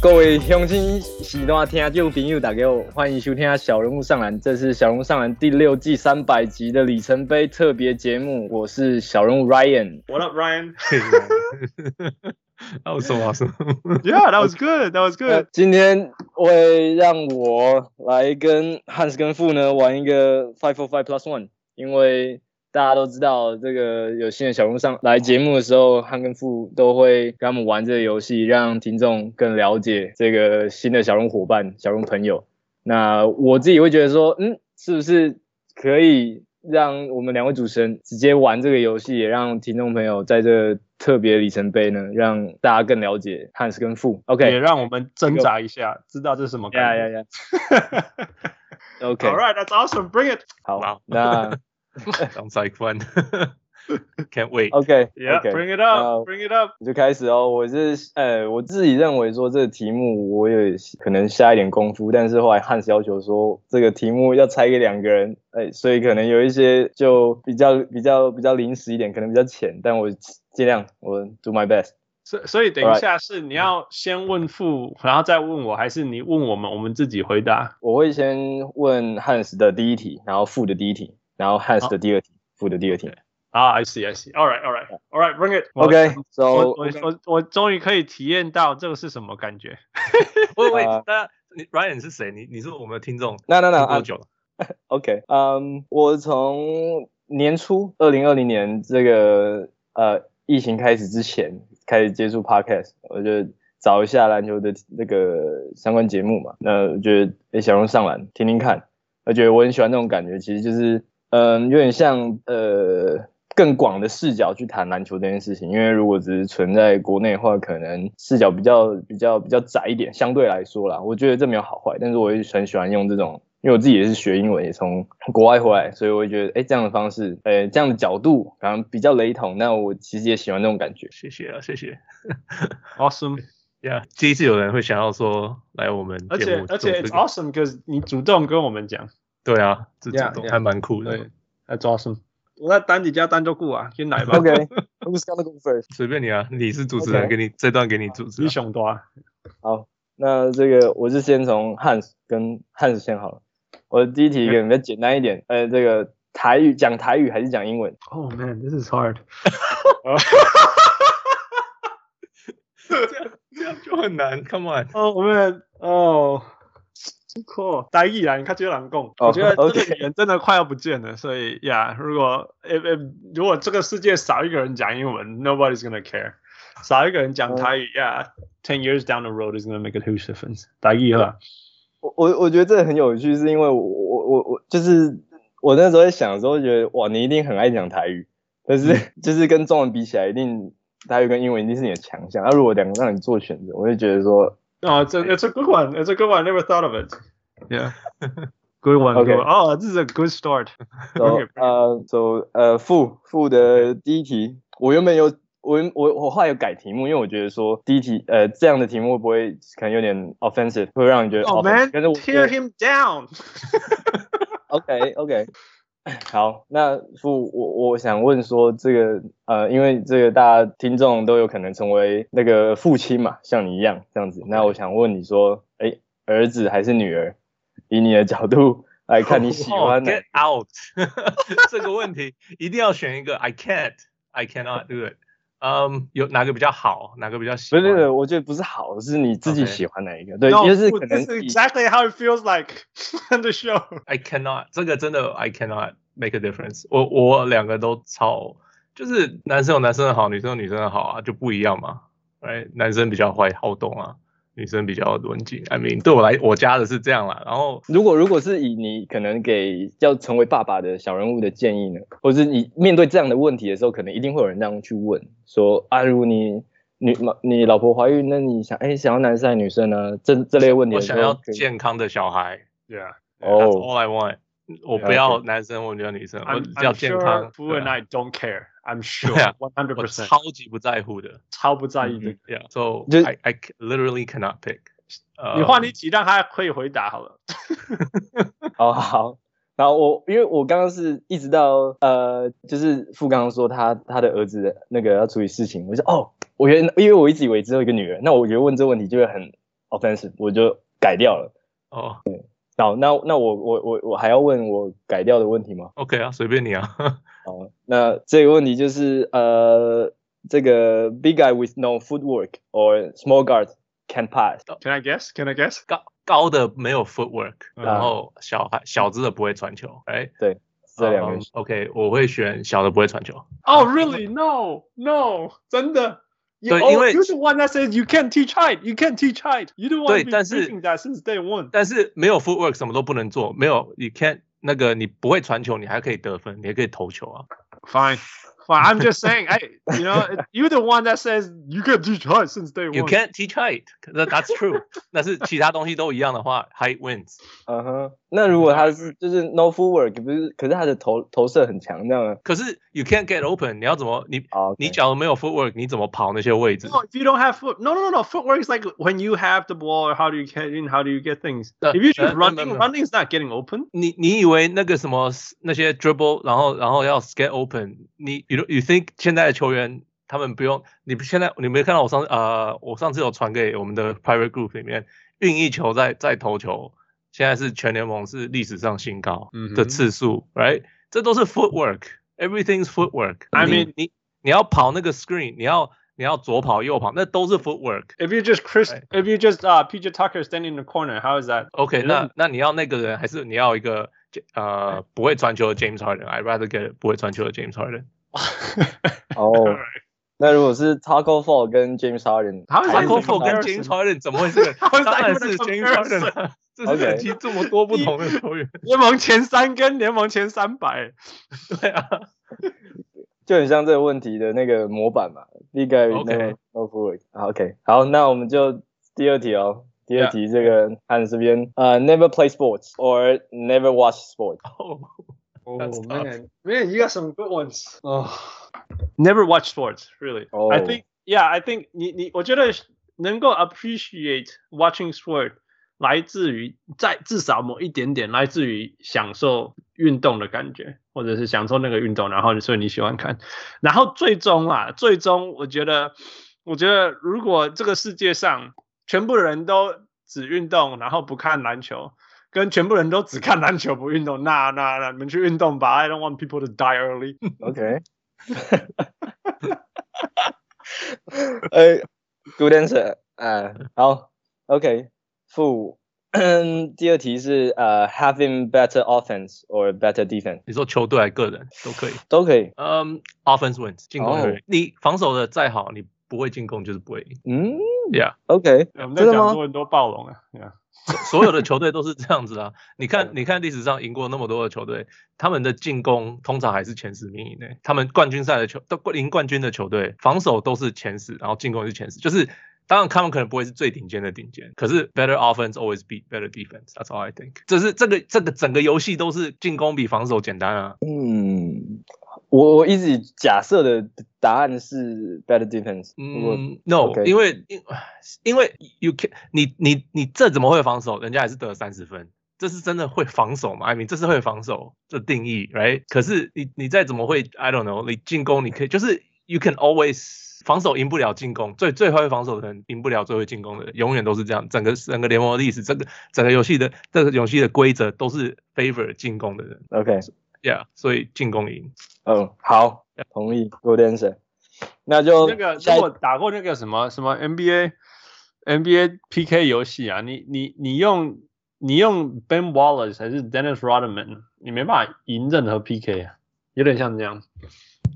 各位乡亲、喜欢听众朋友，大家好，欢迎收听《小人物上篮》，这是《小人物上篮》第六季三百集的里程碑特别节目。我是小人物 Ryan。What up, Ryan? That was so awesome. Yeah, that was good. That was good. 今天会让我来跟 Hans 跟富呢玩一个 Five for Five Plus One，因为。大家都知道，这个有新的小龙上来节目的时候，汉跟富都会跟他们玩这个游戏，让听众更了解这个新的小人物伙伴、小龙朋友。那我自己会觉得说，嗯，是不是可以让我们两位主持人直接玩这个游戏，也让听众朋友在这个特别里程碑呢，让大家更了解汉斯跟富。OK，也让我们挣扎一下，知道这是什么感觉。Yeah, yeah, yeah. OK，All right, that's awesome. Bring it. 好，那。Sounds like fun. Can't wait. OK, yeah, okay. bring it up, bring it up. 就开始哦。我是呃，我自己认为说这个题目我有可能下一点功夫，但是后来汉斯要求说这个题目要拆给两个人，哎，所以可能有一些就比较比较比较临时一点，可能比较浅，但我尽量我 do my best。所所以等一下是你要先问父，然后再问我，还是你问我们，我们自己回答？我会先问汉斯的第一题，然后父的第一题。然后 Hans 的第二题，富的第二题。啊，I see, I see. All right, all right, all right. Bring it. OK. So 我我我我终于可以体验到这个是什么感觉。喂 喂，那你 Ryan 是谁？你你是我们的听众？那那那多久了？OK. 嗯，我从年初二零二零年这个呃疫情开始之前开始接触 Podcast，我就找一下篮球的那个相关节目嘛。那我觉得诶，小荣上篮听听看，我觉得我很喜欢那种感觉，其实就是。嗯，有点像呃更广的视角去谈篮球这件事情，因为如果只是存在国内的话，可能视角比较比较比较窄一点，相对来说啦，我觉得这没有好坏，但是我也很喜欢用这种，因为我自己也是学英文，也从国外回来，所以我会觉得，哎，这样的方式，哎，这样的角度，可能比较雷同，那我其实也喜欢这种感觉。谢谢啊，谢谢。，awesome。Yeah，，第一次有人会想要说来我们节目，而且而且 it's awesome，because 你主动跟我们讲。对啊，这主动还蛮酷的。对，That's awesome。我在单底加单就顾啊，先来吧。OK，Who's gonna go first？随便你啊，你是主持人，给你这段给你主持。你想多啊。好，那这个我是先从 Hans 跟 Hans 先好了。我的第一题可能比较简单一点，呃，这个台语讲台语还是讲英文？Oh man，this is hard。这样这样就很难，Come on。Oh man，哦。酷，台语啊，你看这些人讲，我觉得 这个语言真的快要不见了。所以呀，如果 if, if, 如果这个世界少一个人讲英文，nobody's gonna care。少一个人讲台语呀，ten years down the road is gonna make a huge difference。台语哈，我我我觉得这个很有趣，是因为我我我我就是我那时候在想的时候，觉得哇，你一定很爱讲台语，但是 就是跟中文比起来，一定台语跟英文一定是你的强项。那如果两个让你做选择，我就觉得说。Oh, it's a, it's a good one. It's a good one. I never thought of it. Yeah. Good one. Okay. Good one. Oh, this is a good start. So, 呃，so, 呃，富富的第一题，我原本有我我我后来有改题目，因为我觉得说第一题，呃，这样的题目会不会可能有点 offensive，会让你觉得 Oh man, tear him down. OK OK。 好，那父我我想问说这个呃，因为这个大家听众都有可能成为那个父亲嘛，像你一样这样子。那我想问你说，哎，儿子还是女儿？以你的角度来看，你喜欢哪？oh, Get out！这个问题一定要选一个。I can't, I cannot do it。嗯，有哪个比较好？哪个比较喜欢？不是不是，我觉得不是好，是你自己喜欢哪一个？Okay. 对，就是可能。This is exactly how it feels like on the show. I cannot，这个真的 I cannot make a difference 我。我我两个都超，就是男生有男生的好，女生有女生的好啊，就不一样嘛。哎，男生比较坏好动啊。女生比较文静，I mean，对我来，我家的是这样啦。然后，如果如果是以你可能给要成为爸爸的小人物的建议呢，或是你面对这样的问题的时候，可能一定会有人这样去问，说啊，如果你女你老婆怀孕，那你想哎想要男生还是女生呢？这这类问题，我想要健康的小孩，对啊，哦，That's all I want。我不要男生，我要女生，我要健康。Fu and I don't care. I'm sure. One hundred percent. 超级不在乎的，超不在意的。Yeah. So I I literally cannot pick. 你换你几让他可以回答好了。好好。然后我因为我刚刚是一直到呃，就是富刚刚说他他的儿子那个要处理事情，我说哦，我原因为我一直以为只有一个女儿，那我觉得问这个问题就会很 offensive，我就改掉了。哦，对，好，那那我我我我还要问我改掉的问题吗？OK 啊，随便你啊。好，那这个问题就是呃，这个 big guy with no footwork or small guard can pass。Can I guess? Can I guess? 高高的没有 footwork，然后小孩小只的不会传球，哎，对，这两个。OK，我会选小的不会传球。Oh really? No, no，真的。对，因为 you're the one that says you can't teach height, you can't teach height. You don't want to be teaching that since day one. 但是没有 footwork，什么都不能做。没有，you can't 那个你不会传球，你还可以得分，你还可以投球啊。Fine. Well, I'm just saying, I, you know, you're the one that says you can't teach height since day one. You can't teach height. That's true. 但是其他东西都一样的话，height wins. 嗯哼。那如果他是就是 no footwork，不是，可是他的投投射很强，这样。可是 you can't get open，你要怎么你你假如没有 footwork，你怎么跑那些位置？No, if you don't have foot, no, no, no, footwork is like when you have the ball, how do you get in? How do you get things? If you just running, running is not getting open. 你你以为那个什么那些 dribble，然后然后要 get open，你 you you think 现在的球员他们不用？你现在你没看到我上呃，我上次有传给我们的 private group 里面运一球再再投球。现在是全联盟是历史上新高的次数、嗯、，right？这都是 footwork，everything's footwork。I mean，你你要跑那个 screen，你要你要左跑右跑，那都是 footwork。If you just Chris，if you just 啊、uh, PJ Tucker standing in the corner，how is that？OK，、okay, 那那你要那个人，还是你要一个呃不会传球的 James Harden？I'd rather get 不会传球的 James Harden。 哦，那如果是 Tacko Fall 跟 James Harden，Tacko Fall 跟 James Harden 怎么会是？当然是 James Harden。这是累积这么多不同的球员，联盟前三跟联盟前三百，对啊，就很像这个问题的那个模板嘛。第一个那个 OK，好，那我们就第二题哦。第二题这个看这边，呃，Never play sports or never watch sports。Oh, man, man, you got some good ones. Oh, never watch sports, really. I think, yeah, I think 你你，我觉得能够 appreciate watching sport。来自于在至少某一点点来自于享受运动的感觉，或者是享受那个运动，然后所以你喜欢看，然后最终啊，最终我觉得，我觉得如果这个世界上全部人都只运动，然后不看篮球， 跟全部人都只看篮球不运动，那那那你们去运动吧，I don't want people to die early。OK。哎，Good answer。哎，好，OK。负，嗯，第二题是呃、uh,，having better offense or better defense。你说球队还是个人都可以，都可以。嗯、um,，offense wins，进攻对。Oh. 你防守的再好，你不会进攻就是不会赢。嗯，Yeah，OK。Okay. 我们在讲说很多暴龙啊，Yeah。所有的球队都是这样子啊。你看，你看历史上赢过那么多的球队，他们的进攻通常还是前十名以内。他们冠军赛的球都赢冠军的球队，防守都是前十，然后进攻也是前十，就是。当然，他们可能不会是最顶尖的顶尖，可是 better offense always beat better defense. That's all I think. 这是这个这个整个游戏都是进攻比防守简单啊。嗯，我我一直假设的答案是 better defense。嗯，no，因为因因为 you can 你你你这怎么会防守？人家还是得了三十分，这是真的会防守吗？I mean，这是会防守的定义，right？可是你你再怎么会？I don't know，你进攻你可以就是 you can always。防守赢不了进攻，最最会防守的人赢不了最会进攻的人，永远都是这样。整个整个联盟的历史，整个整个游戏的这个游戏的规则都是 favor 进攻的人。OK，Yeah，所以进攻赢。嗯，好，同意。Good answer。那就那个如果打过那个什么什么 NBA NBA PK 游戏啊，你你你用你用 Ben Wallace 还是 Dennis Rodman，你没办法赢任何 PK 啊，有点像这样。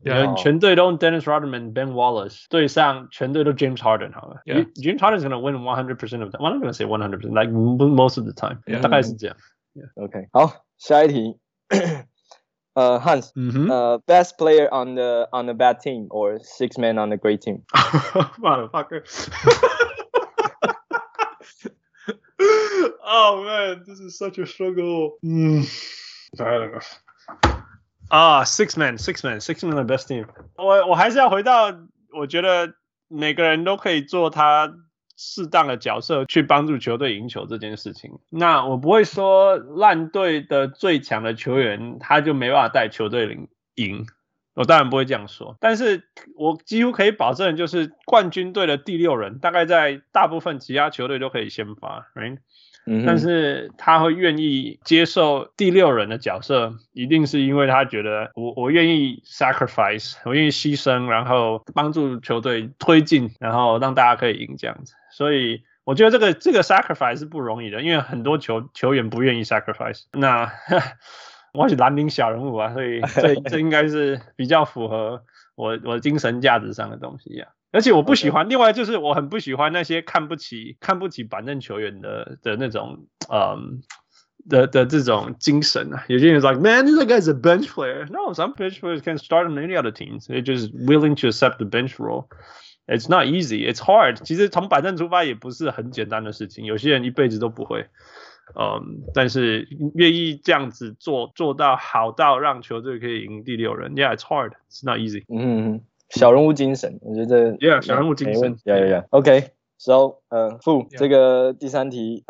Yeah, 全队都 Dennis Rodman、Ben Wallace 对上全队都 James Harden 好了。Yeah. James Harden is gonna win 100% of the time. I'm not gonna say 100%, like most of the time. Yeah. 大概是这样。Yeah. OK，好，下一题。 呃、uh,，Hans，呃、mm hmm. uh,，best player on the on the bad team or six man on the great team。 Motherfucker。oh man, this is such a struggle. 嗯。 啊、uh,，Six Man，Six Man，Six Man the best team。我我还是要回到，我觉得每个人都可以做他 适当的角色，去帮助球队赢球这件事情。那我不会说烂队的最强的球员他就没办法带球队赢赢，我当然不会这样说。但是我几乎可以保证，就是冠军队的第六人，大概在大部分其他球队都可以先发，right? 但是他会愿意接受第六人的角色，一定是因为他觉得我我愿意 sacrifice，我愿意牺牲，然后帮助球队推进，然后让大家可以赢这样子。所以我觉得这个这个 sacrifice 是不容易的，因为很多球球员不愿意 sacrifice。那我是蓝领小人物啊，所以这这应该是比较符合我我精神价值上的东西呀、啊。而且我不喜欢.另外就是我很不喜欢那些看不起、看不起板凳球员的的那种，嗯，的的这种精神啊。有些人 like，Man, this guy is a bench player. No, some bench players can start on any other teams. They're just willing to accept the bench role. It's not easy. It's hard. 其实从板凳出发也不是很简单的事情。有些人一辈子都不会，嗯，但是愿意这样子做，做到好到让球队可以赢第六人。Yeah, it's hard. It's not easy. 嗯。小人物精神，我觉得，Yeah，小人物精神，Yeah Yeah Yeah，OK，So，呃，傅，这个第三题，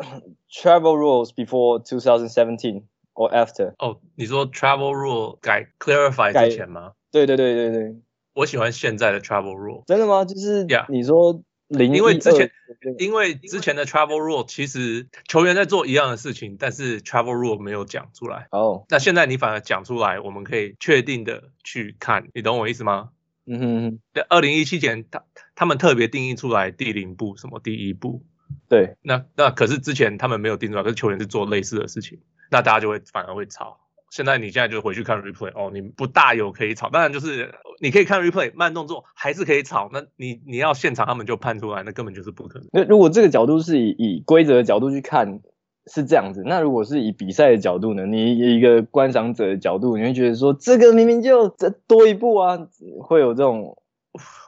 Travel rules before 2017 or after？哦，你说 Travel rule 改 Clarify 之前吗？对对对对对， 我喜欢现在的 Travel rule。真的吗？就是你说零，因为之前，因为之前的 Travel rule 其实球员在做一样的事情，但是 Travel rule 没有讲出来。哦，那现在你反而讲出来，我们可以确定的去看，你懂我意思吗？嗯哼，在二零一七年，他他们特别定义出来第零步，什么第一步？对，那那可是之前他们没有定出来，可是球员是做类似的事情，那大家就会反而会吵。现在你现在就回去看 replay，哦，你不大有可以吵，当然就是你可以看 replay，慢动作还是可以吵。那你你要现场他们就判出来，那根本就是不可能。那如果这个角度是以以规则的角度去看。是这样子，那如果是以比赛的角度呢？你以一个观赏者的角度，你会觉得说这个明明就这多一步啊，会有这种？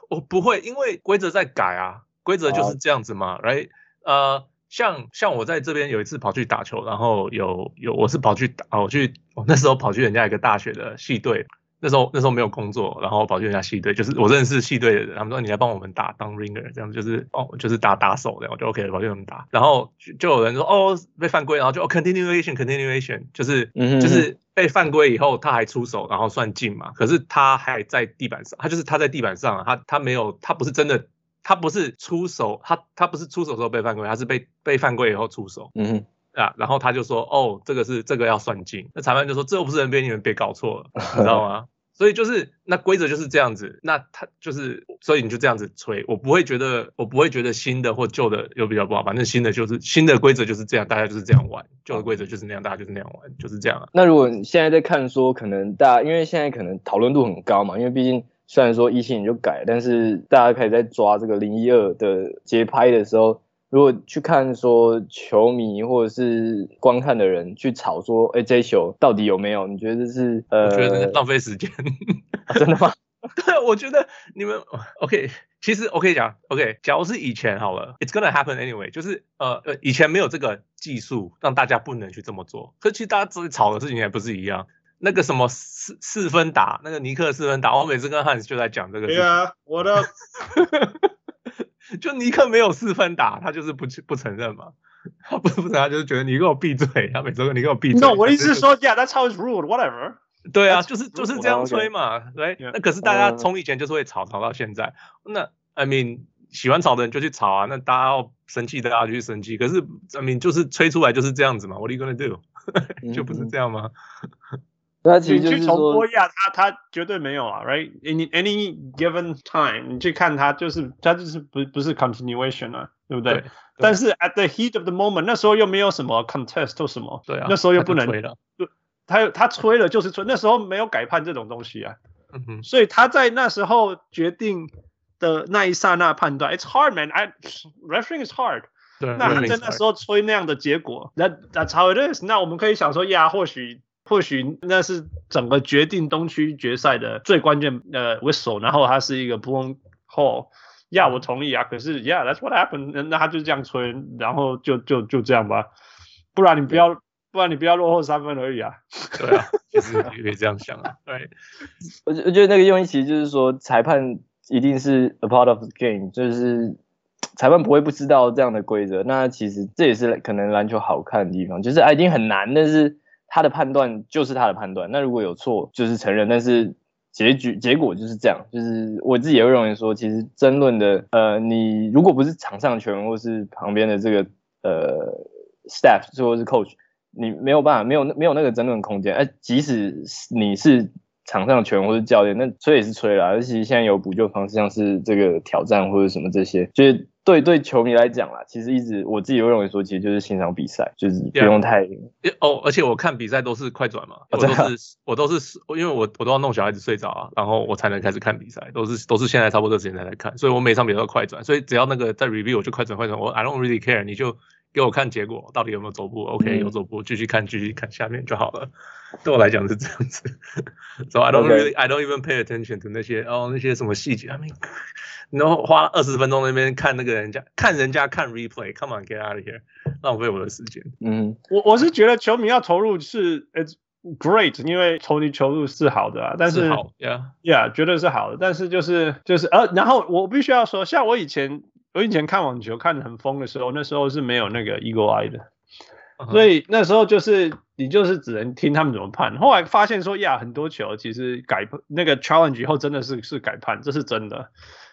我不会，因为规则在改啊，规则就是这样子嘛，right？呃，像像我在这边有一次跑去打球，然后有有我是跑去打，我去我那时候跑去人家一个大学的系队。那时候那时候没有工作，然后跑去人家系队，就是我认识系队的人，他们说你来帮我们打当 ringer，这样就是哦，就是打打手这样，我就 OK 跑去他们打，然后就，有人说哦被犯规，然后就哦 continuation continuation，就是就是被犯规以后他还出手，然后算进嘛，可是他还在地板上，他就是他在地板上，他他没有他不是真的，他不是出手，他他不是出手的时候被犯规，他是被被犯规以后出手，嗯哼啊，然后他就说哦这个是这个要算进，那裁判就说这又不是 NBA，你们别搞错了，你知道吗？所以就是那规则就是这样子，那他就是，所以你就这样子吹，我不会觉得，我不会觉得新的或旧的有比较不好，反正新的就是新的规则就是这样，大家就是这样玩，旧的规则就是那样，大家就是那样玩，就是这样啊。那如果你现在在看说，可能大家因为现在可能讨论度很高嘛，因为毕竟虽然说一七年就改，但是大家开始在抓这个零一二的节拍的时候。如果去看说球迷或者是观看的人去吵说，哎，这球到底有没有？你觉得这是呃？我觉得浪费时间。啊，真的吗？对，我觉得你们 OK。其实我可以讲 OK，假如是以前好了，It's gonna happen anyway。就是呃呃，以前没有这个技术，让大家不能去这么做。可其实大家自己吵的事情还不是一样。那个什么四四分打，那个尼克四分打，我每次跟汉斯就在讲这个。对啊，我的。就尼克没有四分打，他就是不不承认嘛。他不不承认，他就是觉得你给我闭嘴。他每次说你给我闭嘴。No，我的意思是说，Yeah，that's how it's ruled. Whatever。对啊，就是就是这样吹嘛。对，那可是大家从以前就是会吵吵到现在。那 I mean，喜欢吵的人就去吵啊。那大家要生气，大家就去生气。可是 I mean，就是吹出来就是这样子嘛。What are you gonna do？就不是这样吗？那其实就是你去重播一下，他他绝对没有啊，right？In any given time，你去看他就是他就是不不是 continuation 啊，对不对？对对，但是 at the heat of the moment，那时候又没有什么 contest 或什么，对啊，那时候又不能吹了，他他吹了就是吹，那时候没有改判这种东西啊，嗯哼，所以他在那时候决定的那一刹那判断，it's hard man，I refereeing is hard，对，那他在那时候吹那样的结果，那 that's how it is，那我们可以想说呀，或许。或许那是整个决定东区决赛的最关键呃 whistle，然后它是一个 blown call。呀，我同意啊。可是，Yeah，that's what happened。那他就这样吹，然后就就就这样吧。不然你不要，不然你不要落后三分而已啊。对啊，其实也可以这样想啊。对，我我觉得那个用意其实就是说，裁判一定是 a part of the game，就是裁判不会不知道这样的规则。那其实这也是可能篮球好看的地方，就是啊，已经很难，但是他的判断就是他的判断。那如果有错，就是承认，但是。结局结果就是这样，就是我自己也会认为说，其实争论的，呃，你如果不是场上球员或是旁边的这个呃 staff 或者是 coach，你没有办法，没有没有那个争论空间。哎、即使是你是场上球员或是教练，那吹也是吹啦。而且现在有补救方式，像是这个挑战或者什么这些，就是。对对，球迷来讲啦，其实一直我自己会认为说，其实就是欣赏比赛，就是不用太 yeah. 哦。而且我看比赛都是快转嘛，我都是、oh, 我都是因为我我都要弄小孩子睡着啊，然后我才能开始看比赛，都是都是现在差不多这时间才来看，所以我每场比赛都快转，所以只要那个在 review 我就快转快转，我 I don't really care，你就给我看结果到底有没有走步，OK、嗯、有走步继续看继续看下面就好了。对我来讲是这样子，so I don't really I don't even pay attention to 那些哦那些什么细节，I mean。然后花二十分钟那边看那个人家看人家看 replay，come on get out of here，浪费我的时间。嗯，我我是觉得球迷要投入是 it's great，因为投你投入是好的啊，但是，是好，yeah yeah，绝对是好的。但是就是就是呃，然后我必须要说，像我以前我以前看网球看的很疯的时候，那时候是没有那个 eagle eye 的，uh. 所以那时候就是你就是只能听他们怎么判。后来发现说呀，很多球其实改那个 challenge 以后真的是是改判，这是真的。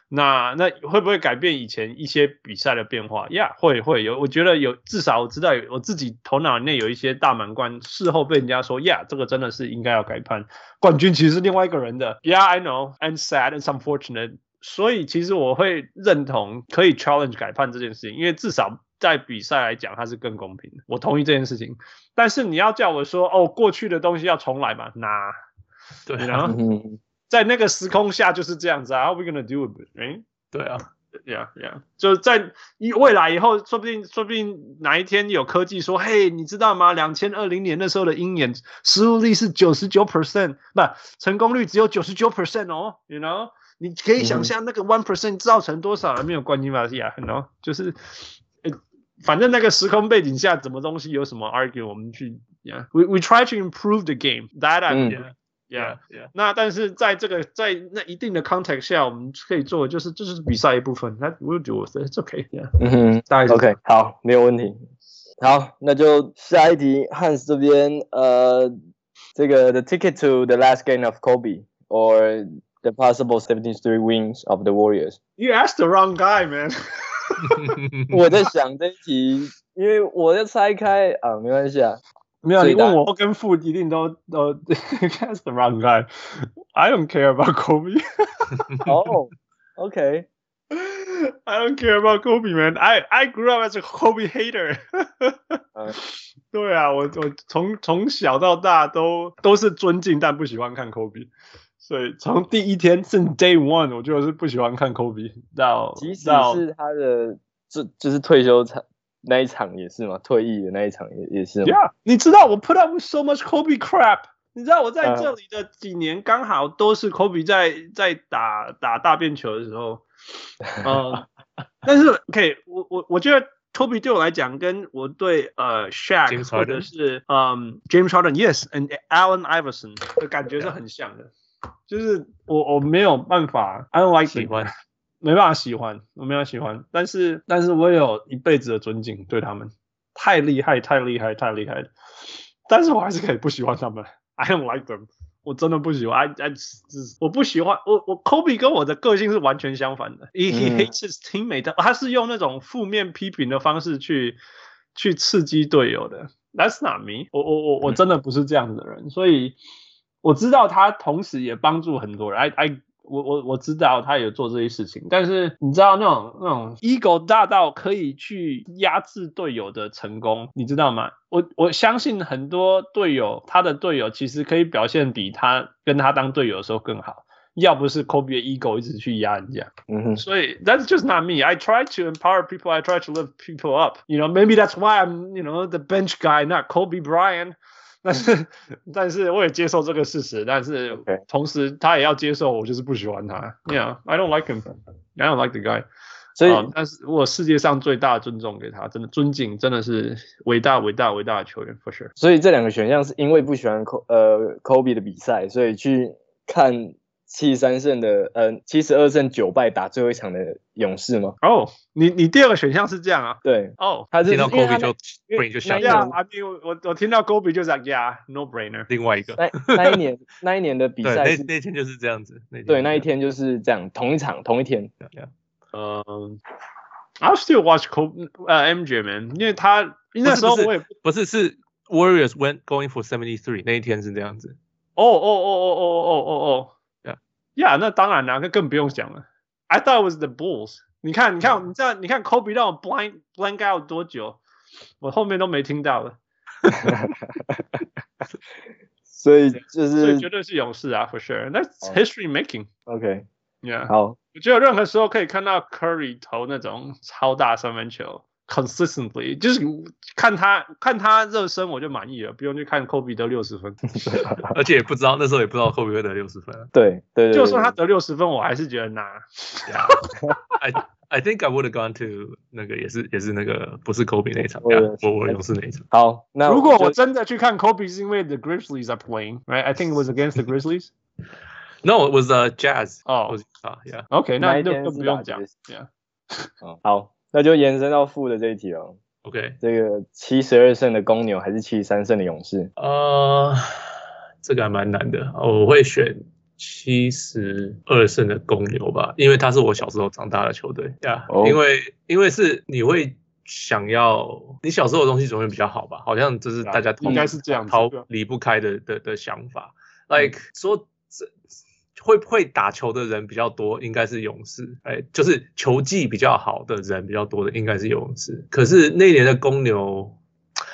那那会不会改变以前一些比赛的变化？呀、yeah，会会有，我觉得有，至少我知道我自己头脑内有一些大满贯，事后被人家说，呀、yeah，这个真的是应该要改判，冠军其实是另外一个人的。Yeah，I know，and sad and unfortunate。所以其实我会认同可以 challenge 改判这件事情，因为至少在比赛来讲它是更公平的。我同意这件事情，但是你要叫我说，哦，过去的东西要重来嘛？那对，然后。在那个时空下就是这样子啊，How we gonna do it？哎，对啊，Yeah Yeah，就是在未来以后，说不定说不定哪一天有科技说，嘿，你知道吗？两千二零年那时候的鹰眼失误率是九十九 percent，不，成功率只有九十九 percent 哦，You know，你可以想象那个 one percent 造成多少人没有冠军吗？呀，No，就是呃，反正那个时空背景下，什么东西有什么 argue，我们去，Yeah，we we try to improve the game，that idea。嗯 Yeah, yeah. 那但是在这个在那一定的 context 下，我们可以做的就是这就是比赛一部分。那 we'll do it. It's okay. Yeah. 嗯哼，大概 OK，好，没有问题。好，那就下一题，Hans 这边，呃，这个 the ticket to the last game of Kobe or the possible 73 wins of the Warriors. You asked the wrong guy, man. 我在想这一题，因为我在拆开啊，没关系啊。没有，你问我跟父一定都都 That's the wrong guy. I don't care about Kobe. oh, okay. I don't care about Kobe, man. I I grew up as a Kobe hater. 对啊，我我从从小到大都都是尊敬，但不喜欢看 Kobe。 所以从第一天是 Day One，我就是不喜欢看 Kobe 到即使是他的就就是退休场。那一场也是嘛？退役的那一场也也是嘛？Yeah，你知道我 put up with so much Kobe crap。你知道我在这里的几年刚好都是 Kobe 在在打打大便球的时候。呃，但是 OK，我我我觉得 Kobe 对我来讲，跟我对呃 Shaq 或者是嗯 James Harden，Yes，and Allen Iverson 的感觉是很像的。就是我我没有办法，I don't like 喜欢。没办法喜欢，我没有喜欢，但是但是我有一辈子的尊敬对他们，太厉害，太厉害，太厉害了。但是我还是可以不喜欢他们，I don't like them，我真的不喜欢，I I 我不喜欢，我我 Kobe 跟我的个性是完全相反的，he he hates his teammate，他是用那种负面批评的方式去去刺激队友的，That's not me，我我我我真的不是这样子的人，所以我知道他同时也帮助很多人，I I。我我我知道他有做这些事情，但是你知道那种那种 ego 大到可以去压制队友的成功，你知道吗？我我相信很多队友，他的队友其实可以表现比他跟他当队友的时候更好，要不是 Kobe 的 ego 一直去压人家。嗯哼。所以 that's just not me. I try to empower people. I try to lift people up. You know, maybe that's why I'm you know the bench guy, not Kobe Bryant. 但是，但是我也接受这个事实。但是，同时他也要接受我就是不喜欢他。Yeah, I don't like him. I don't like the guy. 所以，哦、但是我世界上最大的尊重给他，真的尊敬，真的是伟大伟大伟大的球员，for sure。所以这两个选项是因为不喜欢科呃 Kobe 的比赛，所以去看。七十三胜的，嗯、呃，七十二胜九败打最后一场的勇士吗？哦、oh,，你你第二个选项是这样啊？对，哦、oh,，他是听到 Kobe 就 brain 就想呀，阿斌，我我听到 Kobe 就讲呀，no brainer。另外一个，那那一年那一年的比赛，那那天就是这样子，那对，那一天就是这样，同一场同一天。嗯、uh,，I'll still watch Kobe，呃、uh,，MJ man，因为他那时候我也不，不是是 Warriors went going for seventy three 那一天是这样子。哦哦哦哦哦哦哦哦。呀、yeah,，那当然啦，那更不用讲了。I thought it was the Bulls。你看，你看，你知道，你看，Kobe 让我 blind blank out 多久，我后面都没听到了。所以就是，所以绝对是勇士啊，for sure。That's history making。OK。Yeah。好，我觉得任何时候可以看到 Curry 投那种超大三分球。Consistently，就是看他看他热身我就满意了，不用去看 Kobe 得六十分，而且也不知道那时候也不知道 Kobe 会得六十分。对对，对，就算他得六十分，我还是觉得拿。 yeah. I I think I would have gone to 那个也是也是那个不是 Kobe 那一场，我我勇士那一场。好，那如果我真的去看 Kobe 是因为 The Grizzlies are playing，right？I think it was against the Grizzlies。No，it was the Jazz。哦，yeah，OK，那就不用讲，yeah。好。 那就延伸到负的这一题了。OK，这个七十二胜的公牛还是七十三胜的勇士？呃、uh,，这个还蛮难的。我会选七十二胜的公牛吧，因为他是我小时候长大的球队呀。Yeah, oh. 因为因为是你会想要你小时候的东西总会比较好吧？好像这是大家应该是这样逃离不开的的的想法。Like 说这。会不会打球的人比较多，应该是勇士。哎，就是球技比较好的人比较多的，应该是勇士。可是那年的公牛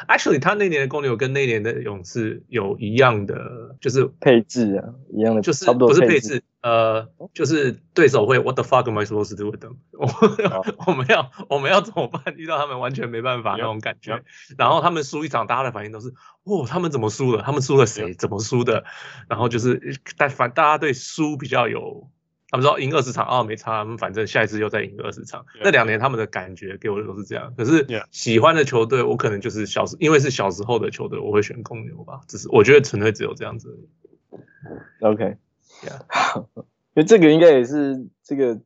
，actually，他那年的公牛跟那年的勇士有一样的，就是配置啊，一样的，就是不是配置。呃，就是对手会 What the fuck am I supposed to do with them？我、oh. 我们要我们要怎么办？遇到他们完全没办法那种感觉。然后他们输一场，大家的反应都是：哦，他们怎么输了？他们输了谁？怎么输的？然后就是但反大家对输比较有，他们说赢二十场啊、哦，没差，他们反正下一次又再赢二十场。那两年他们的感觉给我的都是这样。可是喜欢的球队，我可能就是小时，因为是小时候的球队，我会选公牛吧。只是我觉得纯粹只有这样子。OK。Yeah. 因为这个应该也是这个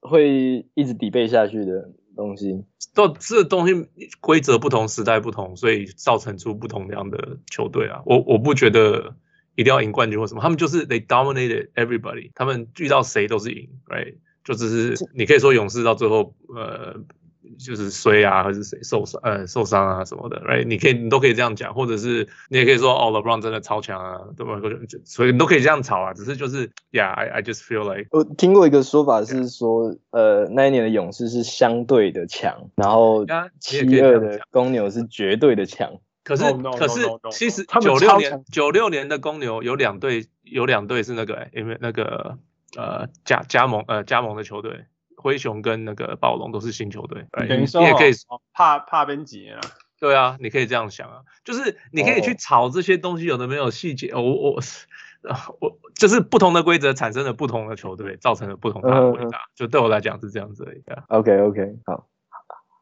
会一直 debate 下去的东西。都这东西规则不同，时代不同，所以造成出不同样的球队啊。我我不觉得一定要赢冠军或什么，他们就是 they dominated everybody，他们遇到谁都是赢，right？就只是你可以说勇士到最后呃。就是衰啊，还是谁受伤？呃，受伤啊什么的，right？你可以，你都可以这样讲，或者是你也可以说，哦，LeBron 真的超强啊，对吧？所以你都可以这样吵啊。只是就是，Yeah，I I just feel like 我听过一个说法是说，呃，那一年的勇士是相对的强，然后七二的公牛是绝对的强。可是，可是，其实九六年九六年的公牛有两队，有两队是那个，因为那个呃加加盟呃加盟的球队。灰熊跟那个暴龙都是新球队，等于说你也可以怕怕边几啊？对啊，你可以这样想啊，就是你可以去炒这些东西，有的没有细节。我我我就是不同的规则产生了不同的球队，造成了不同的伟大。就对我来讲是这样子而已。OK OK，好，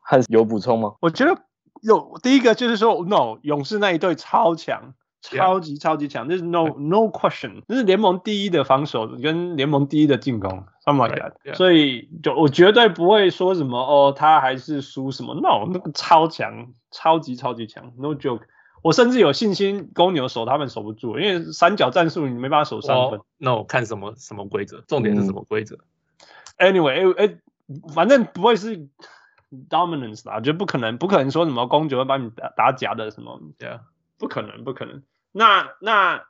还有补充吗？我觉得有第一个就是说，No，勇士那一队超强。超级超级强，这是 no no question，这是联盟第一的防守跟联盟第一的进攻，something like that。Yeah. 所以就我绝对不会说什么哦，他还是输什么，no，那个超强，超级超级强，no joke。我甚至有信心公牛守他们守不住，因为三角战术你没办法守三分。那我看什么什么规则，重点是什么规则？Anyway，哎、欸，反正不会是 dominance 啦，就不可能，不可能说什么公牛会把你打打假的什么，yeah. 不可能，不可能。那那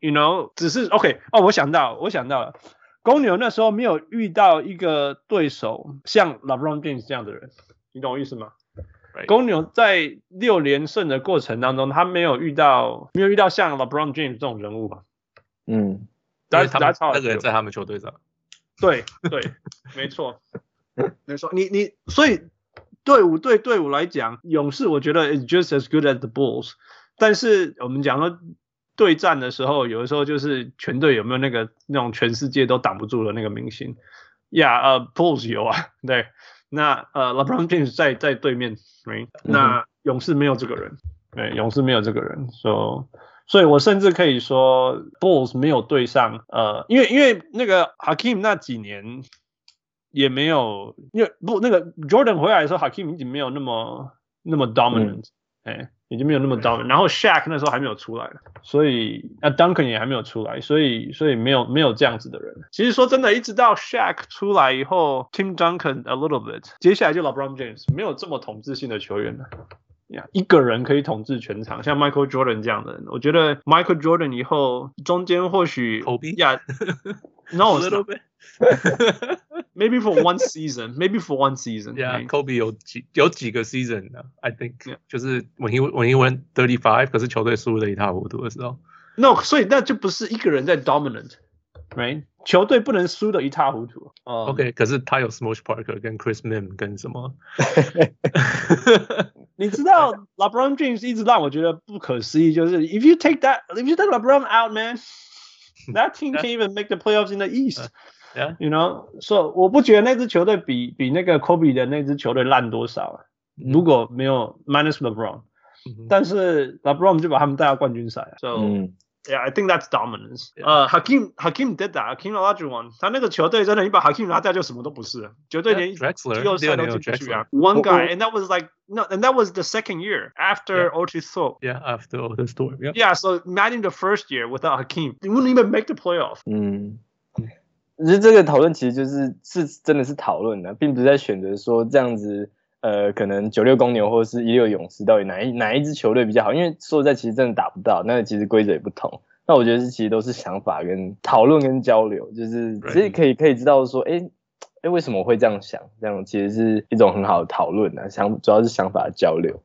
，you know，只是 OK 哦，我想到，我想到了，公牛那时候没有遇到一个对手像 LeBron James 这样的人，你懂我意思吗？Right. 公牛在六连胜的过程当中，他没有遇到，没有遇到像 LeBron James 这种人物吧？嗯，但是他们那个人在他们球队上，对对，没错，没错，你你所以队伍对队伍来讲，勇士我觉得 is just as good as the Bulls。但是我们讲说对战的时候，有的时候就是全队有没有那个那种全世界都挡不住的那个明星呀？呃，Bulls 有啊，对，那呃，LeBron James 在在对面，right？、嗯、那勇士没有这个人，对，勇士没有这个人，所、so, 所以，我甚至可以说，Bulls 没有对上，呃，因为因为那个 Hakeem 那几年也没有，因为不那个 Jordan 回来的时候，Hakeem 已经没有那么那么 dominant，哎、嗯。已经没有那么 dominant，然后 Shaq 那时候还没有出来，所以啊 Duncan 也还没有出来，所以所以没有没有这样子的人。其实说真的，一直到 Shaq 出来以后，Tim Duncan a little bit，接下来就 LeBron James，没有这么统治性的球员了。呀、yeah，一个人可以统治全场，像 Michael Jordan 这样的人，我觉得 Michael Jordan 以后中间或许呀 No, little bit. maybe for one season. Maybe for one season. Yeah, Kobe 有几有几个 season 呢？I think 就是 when he when he went thirty five，可是球队输得一塌糊涂的时候。No，所以那就不是一个人在 dominant，right？球队不能输得一塌糊涂。Uh, OK，可是他有 Smush Parker 跟 Chris Mihm 跟什么？你知道 LeBron James 一直让我觉得不可思议，就是 if you take that if you take LeBron out, man。That team can't even make the playoffs in the East. Yeah, you know, so 我不觉得那支球队比比那个 Kobe 的那支球队烂多少啊。如果没有 minus LeBron，但是 LeBron 就把他们带到冠军赛。So yeah, I think that's dominance. 呃，Hakeem Hakeem did that. Hakeem Olajuwon，他那个球队真的，你把 Hakeem 拿掉就什么都不是，绝对连季后赛都进不去啊。One guy, and that was like no, and that was the second year after Otis Thorpe. Yeah, after Otis Thorpe. Yeah. Yeah, so imagine the first year without Hakeem, they wouldn't even make the playoff. 嗯，其实这个讨论其实就是是真的是讨论的，并不是在选择说这样子，呃，可能九六公牛或者是一六勇士到底哪一哪一支球队比较好？因为说实在，其实真的打不到，那其实规则也不同。那我觉得是其实都是想法跟讨论跟交流，就是其实可以可以知道说，哎。哎，为什么会这样想？这样其实是一种很好的讨论啊，想主要是想法的交流。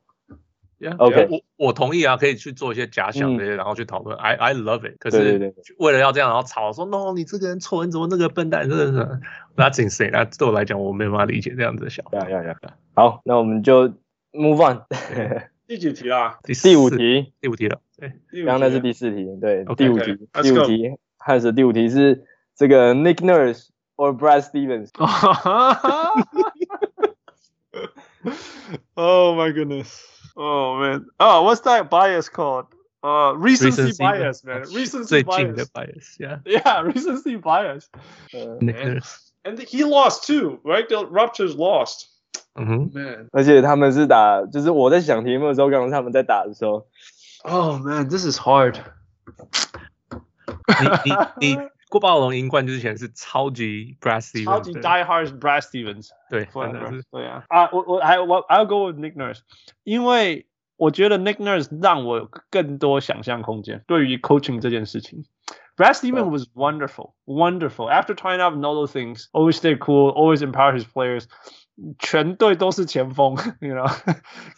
OK，我我同意啊，可以去做一些假想这些，然后去讨论。I I love it。可是为了要这样，然后吵说，no，你这个人错，你怎么那个笨蛋？真的是，That's insane。那对我来讲，我没办法理解这样子的想法。呀呀呀！好，那我们就 move on。第几题啦？第五题，第五题了。对，刚刚那是第四题，对，第五题，第五题，还是第五题是这个 Nick Nurse。or Brad Stevens. oh my goodness. Oh man. Oh, what's that bias called? Uh, recency, recency bias, man. Recency bias. bias. Yeah. Yeah, recency bias. Uh, and, and he lost too, right? The Raptors lost. 嗯哼，man，而且他们是打，就是我在想题目的时候，刚刚他们在打的时候。Oh man, this is hard. 你你你。 过暴龙赢冠之前是超级 Brad Stevens，超级 Die Hard Brad Stevens，对，真的是，对啊，啊，我我还我 I'll go with Nick Nurse，因为我觉得 Nick Nurse 让我有更多想象空间对于 coaching 这件事情。Brad Stevens was wonderful, wonderful. After trying out all those things, always stay cool, always empower his players. 全队都是前锋，you know，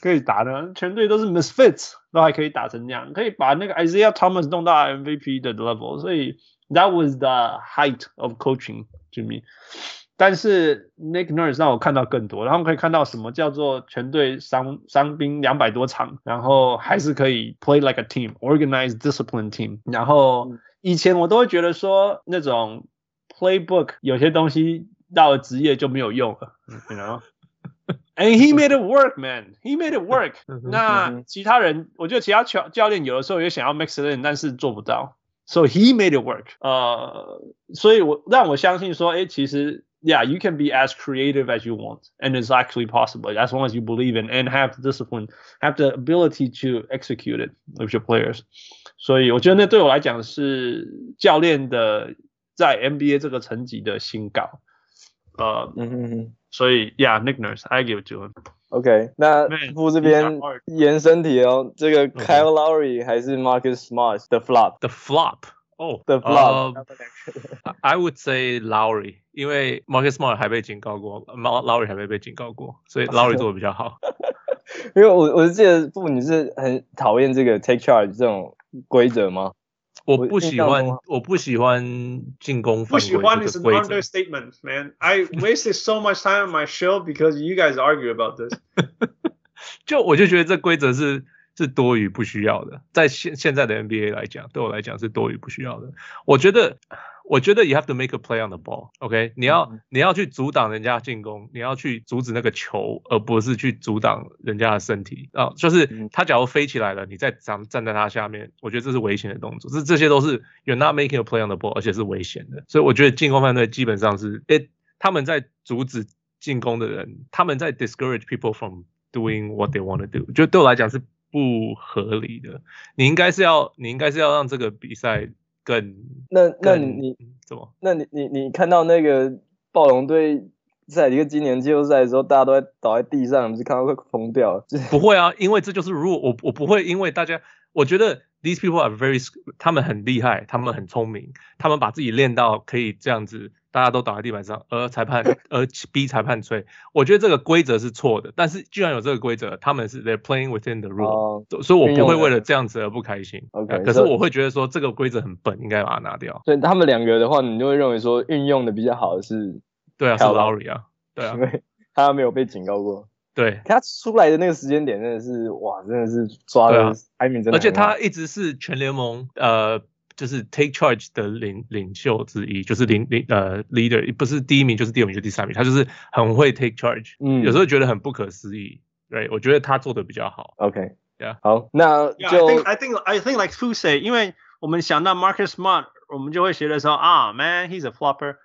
可以打的，全队都是 misfits，都还可以打成这样，可以把那个 Isaiah Thomas 弄到 MVP 的 level，所以。 That was the height of coaching to me，但是 Nick Nurse 让我看到更多，然后可以看到什么叫做全队伤伤兵两百多场，然后还是可以 play like a team，organized discipline team。然后以前我都会觉得说那种 playbook 有些东西到了职业就没有用了，you know，and he made it work man，he made it work。那其他人，我觉得其他教教练有的时候也想要 mix it in，但是做不到。 So he made it work. 呃，所以我让我相信说，哎，其实，yeah, you can be as creative as you want, and it's actually possible as long as you believe in and have the discipline, have the ability to execute it with your players. 所以我觉得那对我来讲是教练的在 NBA 这个层级的新高。呃，嗯哼哼，所以，yeah, Nick Nurse, I give it to him. OK，那副这边延伸题哦，这个 Kyle Lowry 还是 Marcus Smart？The flop，The flop，哦，The flop。I would say Lowry，因为 Marcus Smart 还被警告过，Lowry 还没被警告过，所以 Lowry 做的比较好。因为我我是记得不，你是很讨厌这个 take charge 这种规则吗？我不喜欢，我不喜欢进攻犯规。不喜欢 is an understatement, man. I wasted so much time on my show because you guys argue about this. 就我就觉得这规则是是多余不需要的，在现现在的 NBA 来讲，对我来讲是多余不需要的。我觉得我觉得 you have to make a play on the ball，OK？、Okay? 你要、嗯、你要去阻挡人家进攻，你要去阻止那个球，而不是去阻挡人家的身体啊。就是他假如飞起来了，你再站站在他下面，我觉得这是危险的动作。这这些都是 you're not making a play on the ball，而且是危险的。所以我觉得进攻犯罪基本上是，诶，他们在阻止进攻的人，他们在 discourage people from doing what they want to do。就对我来讲是不合理的。你应该是要，你应该是要让这个比赛。更那那你你怎么？那你你你看到那个暴龙队在一个今年季后赛的时候，大家都在倒在地上，你是看到会疯掉？不会啊，因为这就是如果我我不会因为大家，我觉得 these people are very，他们很厉害，他们很聪明，他们把自己练到可以这样子。大家都倒在地板上，而裁判而逼裁判吹，我觉得这个规则是错的。但是居然有这个规则，他们是 they're playing within the rule，、uh, 所以我不会为了这样子而不开心。OK，可是我会觉得说这个规则很笨，应该把它拿掉。所以他们两个的话，你就会认为说运用的比较好的是，对啊，是 Lowry 啊，对啊，因为他没有被警告过。对，他出来的那个时间点真的是哇，真的是抓的排名真的，而且他一直是全联盟呃。就是 take charge 的领领袖之一，就是领领呃 leader，不是第一名就是第二名就第三名，他就是很会 take charge，嗯，有时候觉得很不可思议，对，我觉得他做的比较好。OK，yeah，好，那就 yeah, I think I think I think like Fu say，因为我们想到 Marcus Smart，我们就会觉得说啊，man，he's a flopper，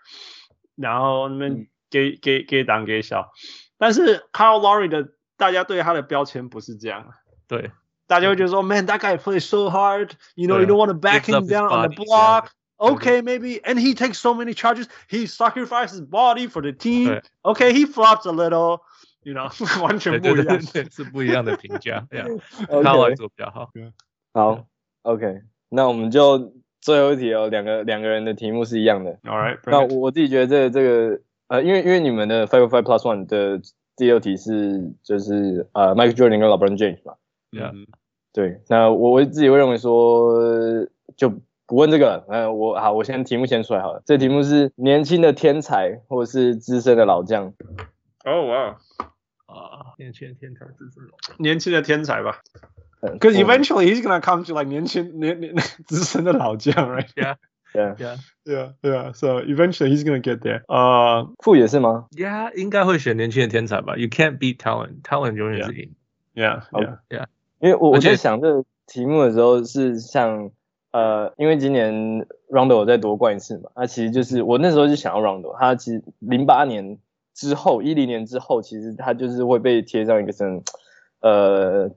然后你们给给给挡给小，但是 Kyle Lowry 的大家对他的标签不是这样，对。大家会觉得说，Man, that guy plays so hard. You know, you don't want to back him down on the block. Okay, maybe. And he takes so many charges. He sacrifices body for the team. Okay, he flops a little. You know，完全不一样，是不一样的评价。对啊，他来做比较好。好，OK，那我们就最后一题哦，两个两个人的题目是一样的。All right。那我自己觉得这个这个呃，因为因为你们的 Five Five Plus One 的第二题是就是呃 Michael Jordan 跟 LeBron James 嘛。 Yeah. 对，那我我自己会认为说就不问这个了。嗯，我好，我先题目先出来好了。这题目是年轻的天才，或者是资深的老将。哦哇，啊，年轻的天才，资深老将，年轻的天才吧。Because eventually he's gonna come to like 年轻年年资深的老将，right? Yeah, yeah, yeah, yeah, yeah. So eventually he's gonna get there. 呃，傅也是吗？Yeah，应该会选年轻的天才吧。You can't beat talent. Talent 永远是赢。Yeah, yeah, yeah. 因为我我在想这个题目的时候是像呃，因为今年 Rondo 再夺冠一次嘛，那其实就是我那时候就想要 Rondo，他其实零八年之后一零年之后，其实他就是会被贴上一个什么呃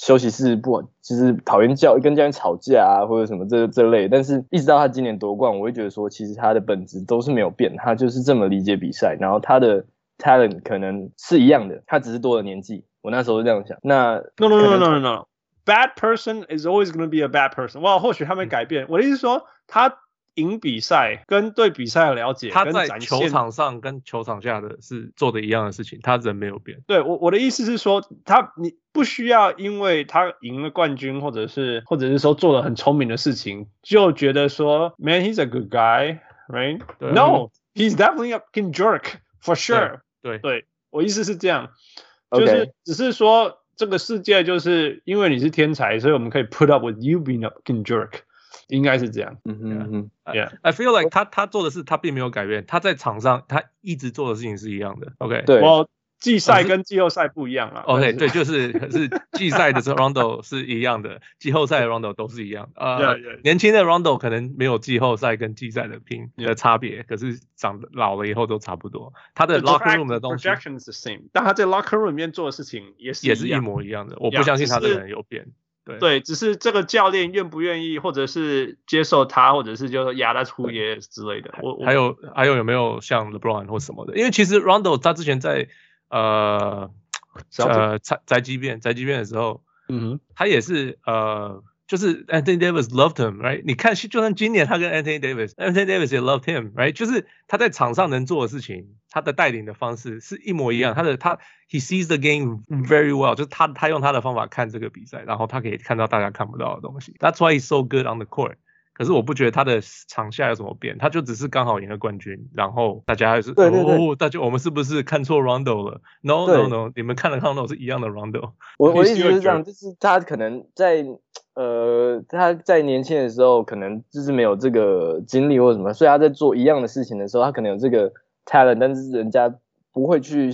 休息室不，就是讨厌教跟教练吵架啊或者什么这这类，但是一直到他今年夺冠，我会觉得说其实他的本质都是没有变，他就是这么理解比赛，然后他的 talent 可能是一样的，他只是多了年纪。我那时候是这样想，那 no no no no no no bad person is always going to be a bad person。哇，或许他们改变。我的意思是说，他赢比赛跟对比赛的了解，他在球场上跟球场下的是做的一样的事情，他人没有变。对我我的意思是说，他你不需要因为他赢了冠军，或者是或者是说做了很聪明的事情，就觉得说，man he's a good guy，right？No，he's definitely a fucking jerk for sure。对对，我意思是这样。就是只是说这个世界就是因为你是天才，所以我们可以 put up with you being a fucking jerk，应该是这样。嗯嗯嗯，Yeah，I feel like 他他做的事他并没有改变，他在场上他一直做的事情是一样的。OK，对。季赛跟季后赛不一样啊。OK，对，就是是季赛的时候 Rondo 是一样的，季后赛的 Rondo 都是一样。呃，年轻的 Rondo 可能没有季后赛跟季赛的拼的差别，可是长老了以后都差不多。他的 locker room 的东西 projection is the same，但他在 locker room 里面做的事情也是也是一模一样的。我不相信他的人有变。对对，只是这个教练愿不愿意，或者是接受他，或者是就说 he is 之类的。我还有还有有没有像 LeBron 或什么的？因为其实 Rondo 他之前在呃，呃，宅宅急便，宅急便的时候，嗯哼，他也是呃，就是 Anthony Davis loved him，right？你看，就算今年他跟 Anthony Davis，Anthony Davis 也 loved him，right？就是他在场上能做的事情，他的带领的方式是一模一样。他的他，he sees the game very well，就是他他用他的方法看这个比赛，然后他可以看到大家看不到的东西。That's why he's so good on the court。可是我不觉得他的场下有什么变，他就只是刚好赢了冠军，然后大家还是对对对哦，大家我们是不是看错 Rondo 了？No No No，你们看了看到是一样的 Rondo。我我意思是这样，就是他可能在呃，他在年轻的时候可能就是没有这个经历或什么，所以他在做一样的事情的时候，他可能有这个 talent，但是人家不会去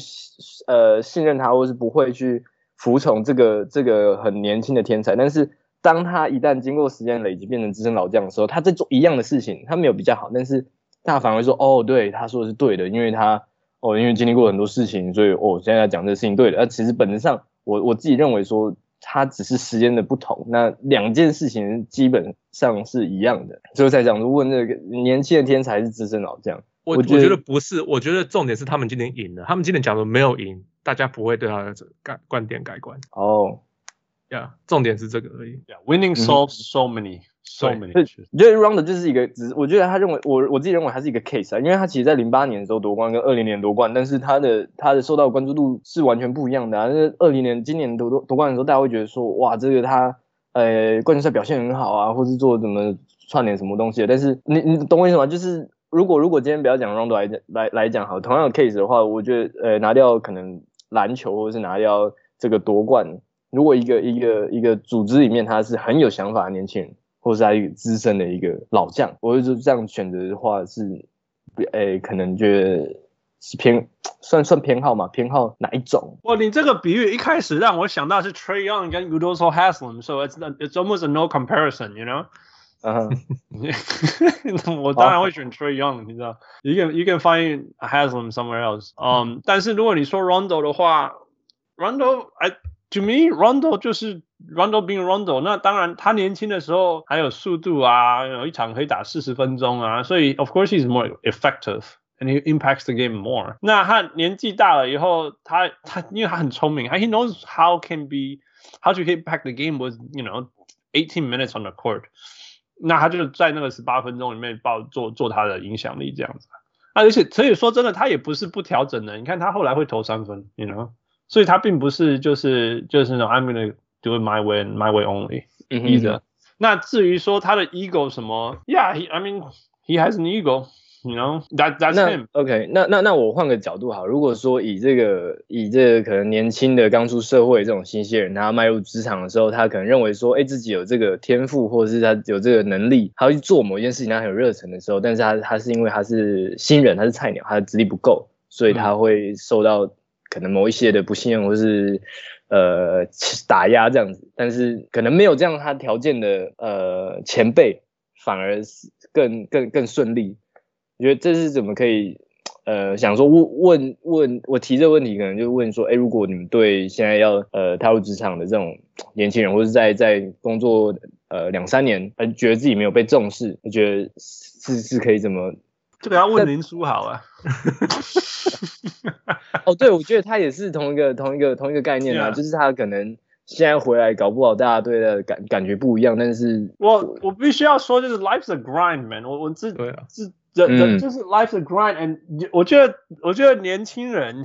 呃信任他，或是不会去服从这个这个很年轻的天才。但是当他一旦经过时间累积变成资深老将的时候，他在做一样的事情，他没有比较好，但是他反而会说哦，对，他说的是对的，因为他哦，因为经历过很多事情，所以哦，现在讲这个事情对的。那其实本质上，我我自己认为说。他只是时间的不同，那两件事情基本上是一样的，所以才讲问那个年轻的天才是资深老将。我我觉得不是，我觉得重点是他们今天赢了，他们今天假如没有赢，大家不会对他的观观点改观。哦，呀，重点是这个而已。Yeah，winning solves so many。So many，我觉得 Rondo 就是一个，只是我觉得他认为我我自己认为他是一个 case 啊，因为他其实在零八年的时候夺冠跟二零年夺冠，但是他的他的受到关注度是完全不一样的啊。那二零年今年夺夺夺冠的时候，大家会觉得说，哇，这个他呃冠军赛表现很好啊，或是做怎么串联什么东西的。但是你你懂我意思吗？就是如果如果今天不要讲 Rondo 来讲来来讲好，同样的 case 的话，我觉得呃拿掉可能篮球或者是拿掉这个夺冠，如果一个一个一个组织里面他是很有想法的年轻人。或是他一个资深的一个老将，我会说这样选择的话是，诶、欸，可能觉得是偏算算偏好嘛，偏好哪一种？哇，你这个比喻一开始让我想到是 Trae Young 跟 Udonis Haslem，so it's it's almost a no comparison，you know？嗯、uh，huh. 我当然会选 Trae Young，你知道？You can you can find Haslam somewhere else。嗯，但是如果你说 Rondo 的话，Rondo，I to me Rondo 就是 Rondo being Rondo，那当然他年轻的时候还有速度啊，有一场可以打四十分钟啊，所以 of course he's more effective and he impacts the game more。那他年纪大了以后，他他因为他很聪明，他 he knows how can be how to impact the game with you know eighteen minutes on the court。那他就在那个十八分钟里面报做做他的影响力这样子。而且所以说真的，他也不是不调整的，你看他后来会投三分，you know。 所以他并不是就是就是那种 I'm gonna do it my way and my way only，嗯哼，either。那至于说他的 ego 什么，Yeah，I mean he has an ego，you know，that that's him。OK，那那那我换个角度好，如果说以这个以这个可能年轻的刚出社会这种新鲜人，他迈入职场的时候，他可能认为说，哎，自己有这个天赋，或者是他有这个能力，他要去做某一件事情，他很有热忱的时候，但是他他是因为他是新人，他是菜鸟，他的资历不够，所以他会受到。可能某一些的不信任或是呃打压这样子，但是可能没有这样他条件的呃前辈反而是更更更顺利。我觉得这是怎么可以呃想说问问问我提这个问题，可能就问说，哎，如果你们对现在要呃踏入职场的这种年轻人，或者在在工作呃两三年，而觉得自己没有被重视，你觉得是是可以怎么？这个要问林书豪啊。哦，对，我觉得他也是同一个、同一个、同一个概念啊，Yeah. 就是他可能现在回来搞不好，大家对他的感感觉不一样，但是我我必须要说，就是 life's a grind, man 我。我我自对啊，自人人就是 life's a grind，and 我觉得我觉得年轻人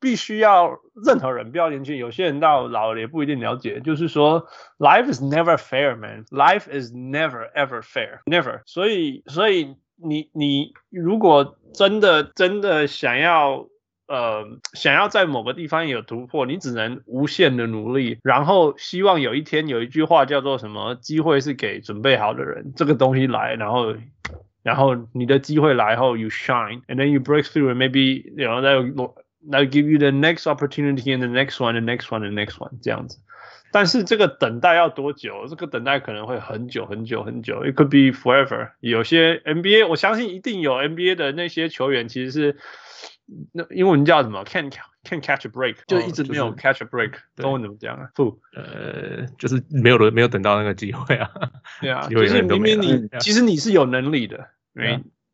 必须要任何人不要年轻，有些人到老了也不一定了解，就是说 life is never fair, man. Life is never ever fair, never. 所以所以你你如果真的真的想要。呃，想要在某个地方有突破，你只能无限的努力，然后希望有一天有一句话叫做什么？机会是给准备好的人。这个东西来，然后，然后你的机会来后，you shine，and then you break through，and maybe，然后再 that give you the next opportunity and the next one，the next one，the next one，这样子。但是这个等待要多久？这个等待可能会很久很久很久，it could be forever。有些 NBA，我相信一定有 NBA 的那些球员其实是。那英文叫什么？Can't can't catch a break，就一直没有 catch a break。中文怎么讲啊？不，呃，就是没有没有等到那个机会啊。对啊，就是明明你其实你是有能力的，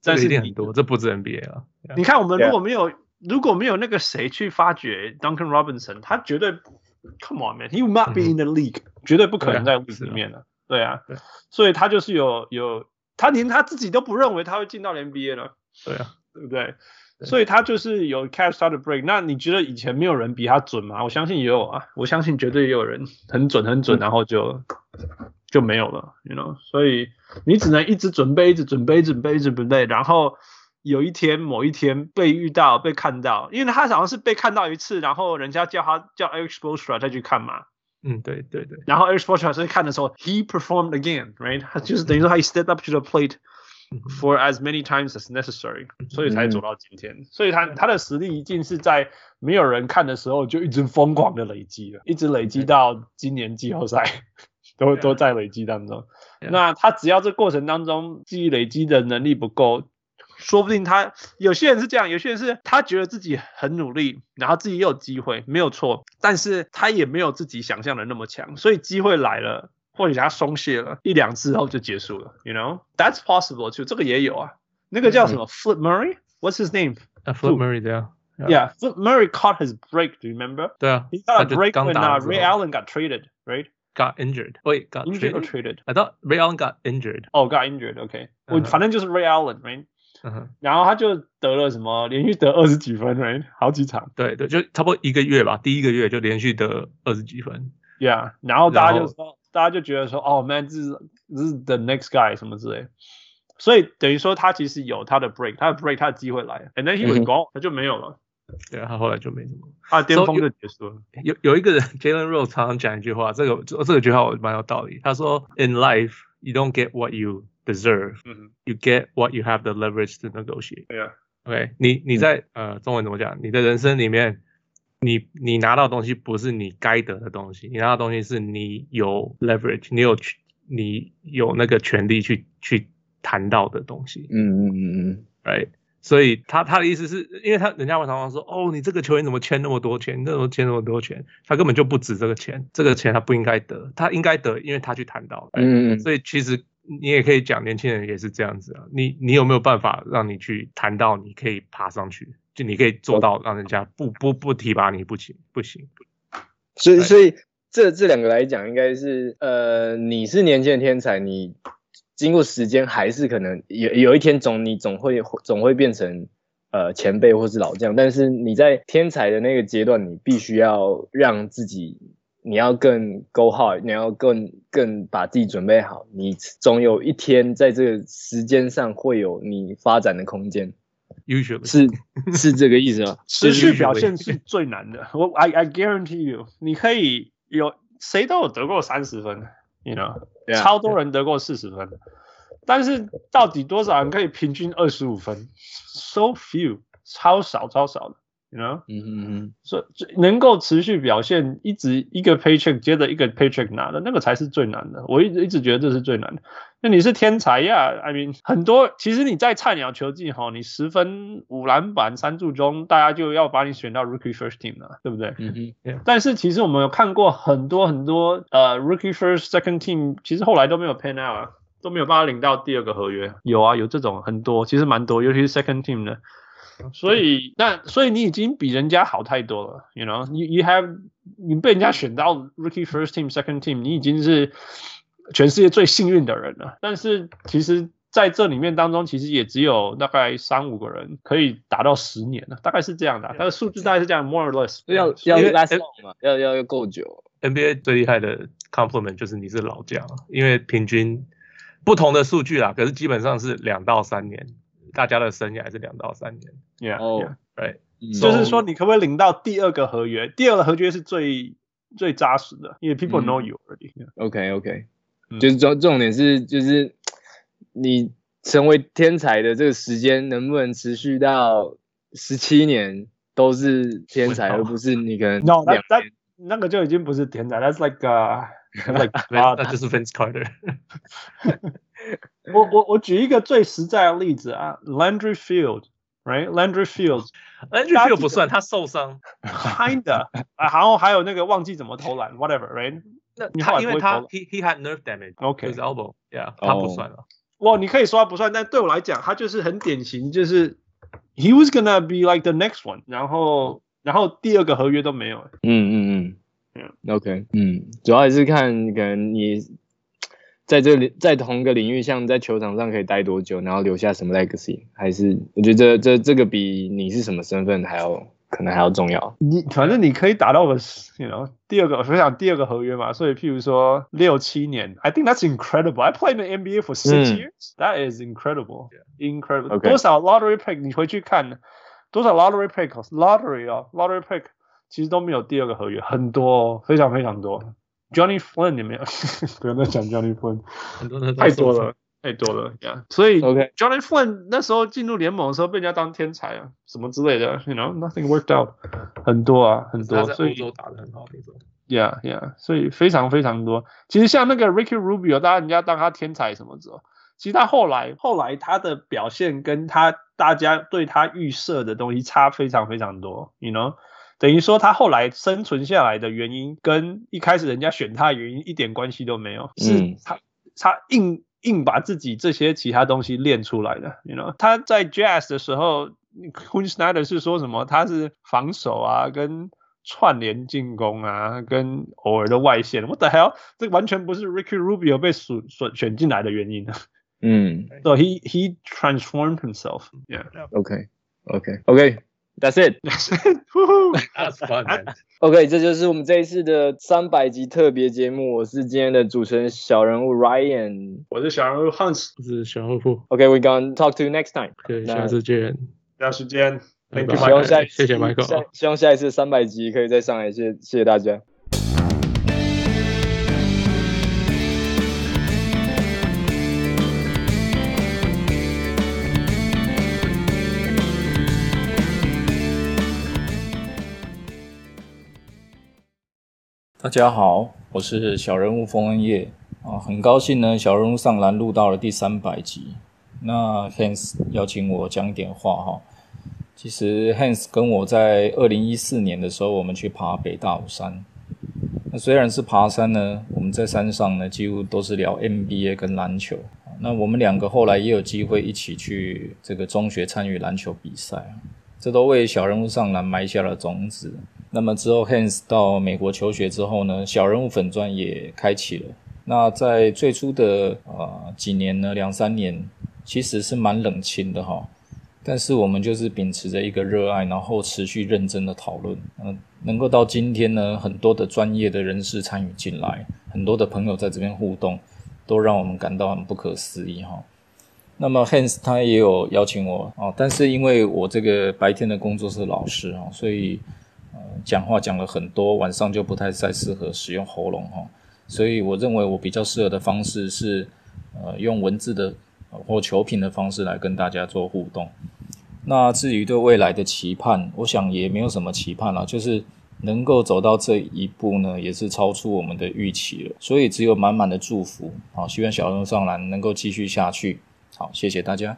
但是很多，这不止 NBA 啊。你看我们如果没有如果没有那个谁去发掘 Duncan Robinson，他绝对 Come on man，he would not be in the league，绝对不可能在里面的。对啊，所以他就是有有，他连他自己都不认为他会进到 NBA 了。对啊，对不对？所以他就是有 catch the break。那你觉得以前没有人比他准吗？我相信也有啊，我相信绝对也有人很准很准，然后就就没有了，you know。所以你只能一直准备，一直准备，一直准备，一直准备，然后有一天某一天被遇到、被看到，因为他好像是被看到一次，然后人家叫他叫 Eric Spoelstra 再去看嘛。嗯，对对对。然后 Eric Spoelstra 在看的时候，he performed again，right？他就是等于说他 step up to the plate for as many times as necessary，所以才走到今天。所以他他的实力一定是在没有人看的时候就一直疯狂的累积了，一直累积到今年季后赛 都都在累积当中。那他只要这过程当中记忆累积的能力不够。说不定他有些人是这样，有些人是他觉得自己很努力，然后自己也有机会，没有错，但是他也没有自己想象的那么强，所以机会来了，或许他松懈了一两次后就结束了，you know that's possible too，这个也有啊，那个叫什么、嗯、Flip Murray，what's his name？Flip Murray 对啊，yeah，Flip Murray caught his break，do you remember？对啊，he got a break when、uh, Ray Allen got traded，right？Got injured，wait，got injured or traded？I thought Ray Allen got injured。哦，got injured，OK，我反正就是 Ray Allen，right？然后他就得了什么，连续得二十几分，right? 好几场。对对，就差不多一个月吧，第一个月就连续得二十几分。Yeah，然后大家就说，大家就觉得说，哦，man，这是这是 the next guy 什么之类。所以等于说他其实有他的 break，他的 break，他的机会来了，and then he was gone，他就没有了。对啊，他后来就没什么，他巅峰就结束了。So, 有有一个人，Jalen Rose 常常讲一句话，这个这这个句话我蛮有道理。他说，In life, you don't get what you deserve. You get what you have the leverage to negotiate. Yeah. OK，你你在呃中文怎么讲？你的人生里面，你你拿到东西不是你该得的东西，你拿到东西是你有 leverage，你有你有那个权利去去谈到的东西。嗯嗯嗯嗯，Right。所以他他的意思是因为他人家会常常说，哦，你这个球员怎么签那么多钱？你怎么签那么多钱？他根本就不值这个钱，这个钱他不应该得，他应该得，因为他去谈到。嗯嗯。所以其实。你也可以讲，年轻人也是这样子啊。你你有没有办法让你去谈到，你可以爬上去，就你可以做到让人家不不不提拔你不行不行。所以所以这这两个来讲，应该是呃，你是年轻的天才，你经过时间还是可能有有一天总你总会总会变成呃前辈或是老将，但是你在天才的那个阶段，你必须要让自己。你要更 go hard，你要更更把自己准备好，你总有一天在这个时间上会有你发展的空间。Usually 是是这个意思吗？持续表现是最难的。我 I I guarantee you，你可以有谁都有得过三十分，you know，、yeah, 超多人得过四十分，yeah. 但是到底多少人可以平均二十五分？So few，超少超少的。You know? 嗯嗯嗯，所以能够持续表现，一直一个 paycheck 接着一个 paycheck 拿的那个才是最难的。我一直一直觉得这是最难的。那你是天才呀，I mean 很多其实你在菜鸟球季哈，你十分五篮板三助攻，大家就要把你选到 rookie first team 了，对不对？嗯哼。但是其实我们有看过很多很多呃 rookie first second team，其实后来都没有 pan out 啊，都没有办法领到第二个合约。有啊，有这种很多，其实蛮多，尤其是 second team 的。所以那所以你已经比人家好太多了，you know，you you have 你被人家选到 rookie first team second team，你已经是全世界最幸运的人了。但是其实在这里面当中，其实也只有大概三五个人可以达到十年了，大概是这样的、啊。它的数字大概是这样，more or less。要要 last long 嘛，要要要够久。NBA 最厉害的 compliment 就是你是老将，因为平均不同的数据啦，可是基本上是两到三年。大家的生涯是两到三年，Yeah，哦，对，就是说你可不可以领到第二个合约？第二个合约是最最扎实的，因为 people know you already。OK，OK，就是重重点是就是你成为天才的这个时间能不能持续到十七年都是天才，而不是你可能 No，那那那个就已经不是天才，That's like like 那就是 Vince Carter。我我我举一个最实在的例子啊，Landry Field，right？Landry Field，Landry Field 不算，他受伤，kinda 啊，然后还有那个忘记怎么投篮，whatever，right？那他因为他 he he had nerve damage，OK，his elbow，yeah，他不算了。哇，你可以说他不算，但对我来讲，他就是很典型，就是 he was gonna be like the next one，然后然后第二个合约都没有。嗯嗯嗯，OK，嗯，主要还是看可能你。在这里，在同一个领域，像在球场上可以待多久，然后留下什么 legacy，还是我觉得这这这个比你是什么身份还要可能还要重要。你反正你可以打到个，you know，第二个，我想第二个合约嘛，所以譬如说六七年，I think that's incredible. I played in the NBA for six years. That is incredible, incredible. 多少 lottery pick？你回去看，多少 lottery pick？lottery 啊，lottery pick 其实都没有第二个合约，很多，非常非常多。Johnny Flynn 有没有？不要再讲 Johnny Flynn，很多人太多了，太多了呀。Yeah. 所以 OK Johnny Flynn 那时候进入联盟的时候被人家当天才啊，什么之类的，You know nothing worked out，很多啊，很多。所以欧洲打的很好那种。Yeah yeah，所以非常非常多。其实像那个 Ricky Rubio，大家人家当他天才什么之后，其实他后来后来他的表现跟他大家对他预设的东西差非常非常多，You know。等于说他后来生存下来的原因，跟一开始人家选他的原因一点关系都没有，是他他硬硬把自己这些其他东西练出来的。You know，他在 Jazz 的时候 q u e e n Snyder 是说什么？他是防守啊，跟串联进攻啊，跟偶尔的外线。What the hell？这完全不是 Ricky Rubio 被选选选进来的原因。嗯，So he he transformed himself. Yeah. Okay. Okay. OK. That's it. That's fun. OK，这就是我们这一次的三百集特别节目。我是今天的主持人小人物 Ryan，我是小人物 Hans，我是小人物。OK，we gonna talk to you next time。对，下次见。下次见。Thank you，希望下谢谢 Michael。希望下一次三百集可以再上来，谢谢谢谢大家。大家好，我是小人物封恩业啊，很高兴呢，小人物上篮录到了第三百集。那 Hans 邀请我讲点话哈。其实 Hans 跟我在二零一四年的时候，我们去爬北大武山。那虽然是爬山呢，我们在山上呢，几乎都是聊 NBA 跟篮球。那我们两个后来也有机会一起去这个中学参与篮球比赛，这都为小人物上篮埋下了种子。那么之后，Hans 到美国求学之后呢，小人物粉钻也开启了。那在最初的呃几年呢，两三年其实是蛮冷清的哈。但是我们就是秉持着一个热爱，然后持续认真的讨论，嗯、能够到今天呢，很多的专业的人士参与进来，很多的朋友在这边互动，都让我们感到很不可思议哈。那么 Hans 他也有邀请我啊，但是因为我这个白天的工作是老师啊，所以。讲话讲了很多，晚上就不太再适合使用喉咙哈，所以我认为我比较适合的方式是，呃，用文字的或球评的方式来跟大家做互动。那至于对未来的期盼，我想也没有什么期盼了，就是能够走到这一步呢，也是超出我们的预期了。所以只有满满的祝福，好，希望小人物上篮能够继续下去。好，谢谢大家。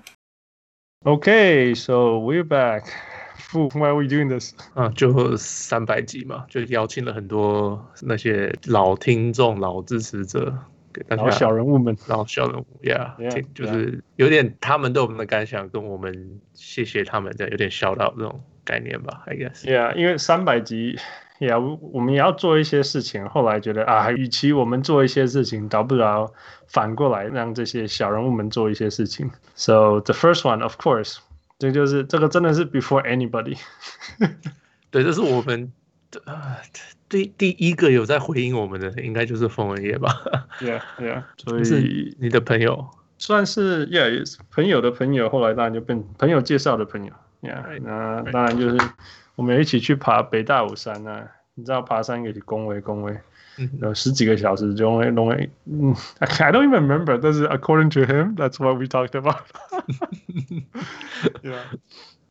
Okay, so we're back. Why are we doing this？啊，就三百集嘛，就邀请了很多那些老听众、老支持者，给大家老小人物们，老小人物，Yeah，, yeah 就是有点他们对我们的感想，跟我们谢谢他们，这样有点 shout out 这种概念吧，I guess。Yeah，因为三百集，Yeah，我们也要做一些事情。后来觉得啊，与其我们做一些事情，倒不如反过来让这些小人物们做一些事情。So the first one, of course. 这就是这个真的是 before anybody，对，这是我们呃第第一个有在回应我们的，应该就是冯文业吧？Yeah, yeah，所以你的朋友算是 Yeah，朋友的朋友，后来当然就变朋友介绍的朋友，Yeah，那当然就是我们一起去爬北大武山啊，你知道爬山也是恭维恭维。有十几个小时就会弄嗯，I don't even remember，但是 according to him，that's what we talked about。对啊，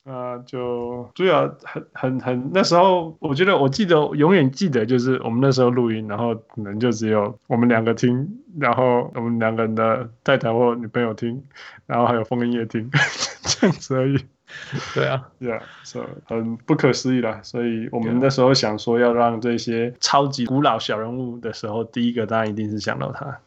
啊，就主要很很很那时候，我觉得我记得永远记得就是我们那时候录音，然后可能就只有我们两个听，然后我们两个人的太太或女朋友听，然后还有风音乐听，这样子而已。对啊，Yeah，so 很不可思议啦。所以我们那时候想说要让这些超级古老小人物的时候，第一个当然一定是想到他。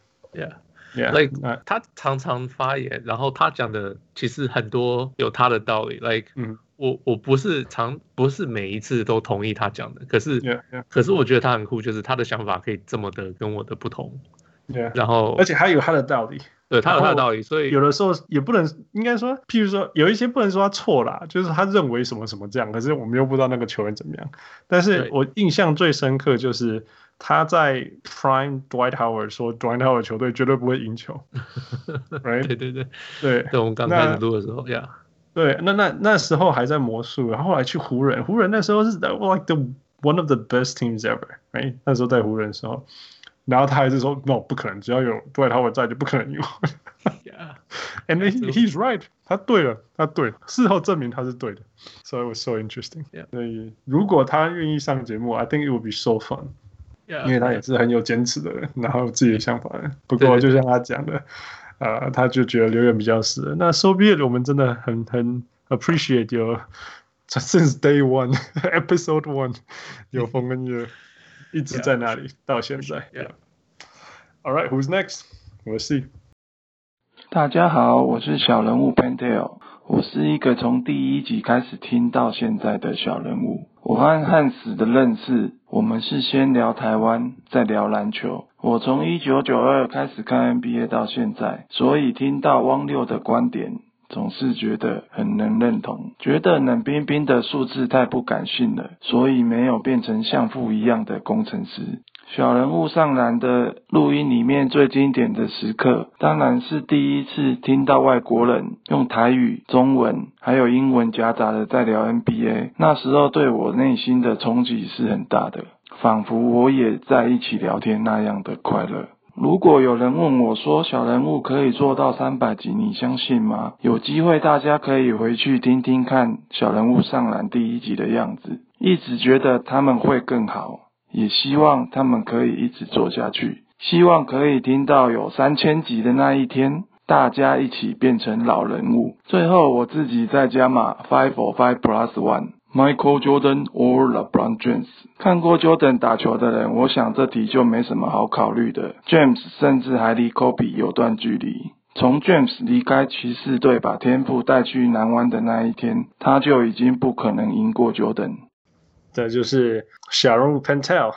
Yeah，Like、uh, 他常常发言，然后他讲的其实很多有他的道理。Like，嗯，我我不是常不是每一次都同意他讲的，可是 yeah, yeah. 可是我觉得他很酷，就是他的想法可以这么的跟我的不同。Yeah, 然后而且还有他的道理。对，他有他的道理，所以有的时候也不能，应该说，譬如说，有一些不能说他错啦，就是他认为什么什么这样，可是我们又不知道那个球员怎么样。但是我印象最深刻就是他在 Prime Dwight Howard 说 Dwight Howard 球队绝对不会赢球，right？对对对对，在我们刚开始录的时候呀，对，那那那时候还在魔术，然后后来去湖人，湖人那时候是 like the one of the best teams ever，right？那时候在湖人的时候。然后他还是说 no 不可能，只要有杜兰特我在就不可能赢。 yeah，and he, he's right，他对了，他对了，事后证明他是对的，so it was so interesting。Yeah. 所以如果他愿意上节目，I think it would be so fun。Yeah, 因为他也是很有坚持的人，然后有自己的想法。不过就像他讲的，呃，他就觉得留言比较死。那 so be it，我们真的很很 appreciate you since day one episode one 有风跟月 一直在那里 Yeah. 到现在。Yeah. All right, who's next? We'll see. 大家好，我是小人物 Pentel，我是一个从第一集开始听到现在的小人物。我和汉斯的认识，我们是先聊台湾，再聊篮球。我从一九九二开始看 NBA 到现在，所以听到汪六的观点，总是觉得很能认同。觉得冷冰冰的数字太不感性了，所以没有变成像父一样的工程师。小人物上篮的录音里面最经典的时刻，当然是第一次听到外国人用台语、中文还有英文夹杂的在聊 NBA。那时候对我内心的冲击是很大的，仿佛我也在一起聊天那样的快乐。如果有人问我说小人物可以做到三百集，你相信吗？有机会大家可以回去听听看小人物上篮第一集的样子，一直觉得他们会更好。也希望他们可以一直做下去，希望可以听到有三千集的那一天，大家一起变成老人物。最后我自己再加码 five or five plus one one，Michael Jordan or LeBron James。看过 Jordan 打球的人，我想这题就没什么好考虑的。James 甚至还离 Kobe 有段距离。从 James 离开骑士队，把天赋带去南湾的那一天，他就已经不可能赢过 Jordan。这就是小人物 Pentel。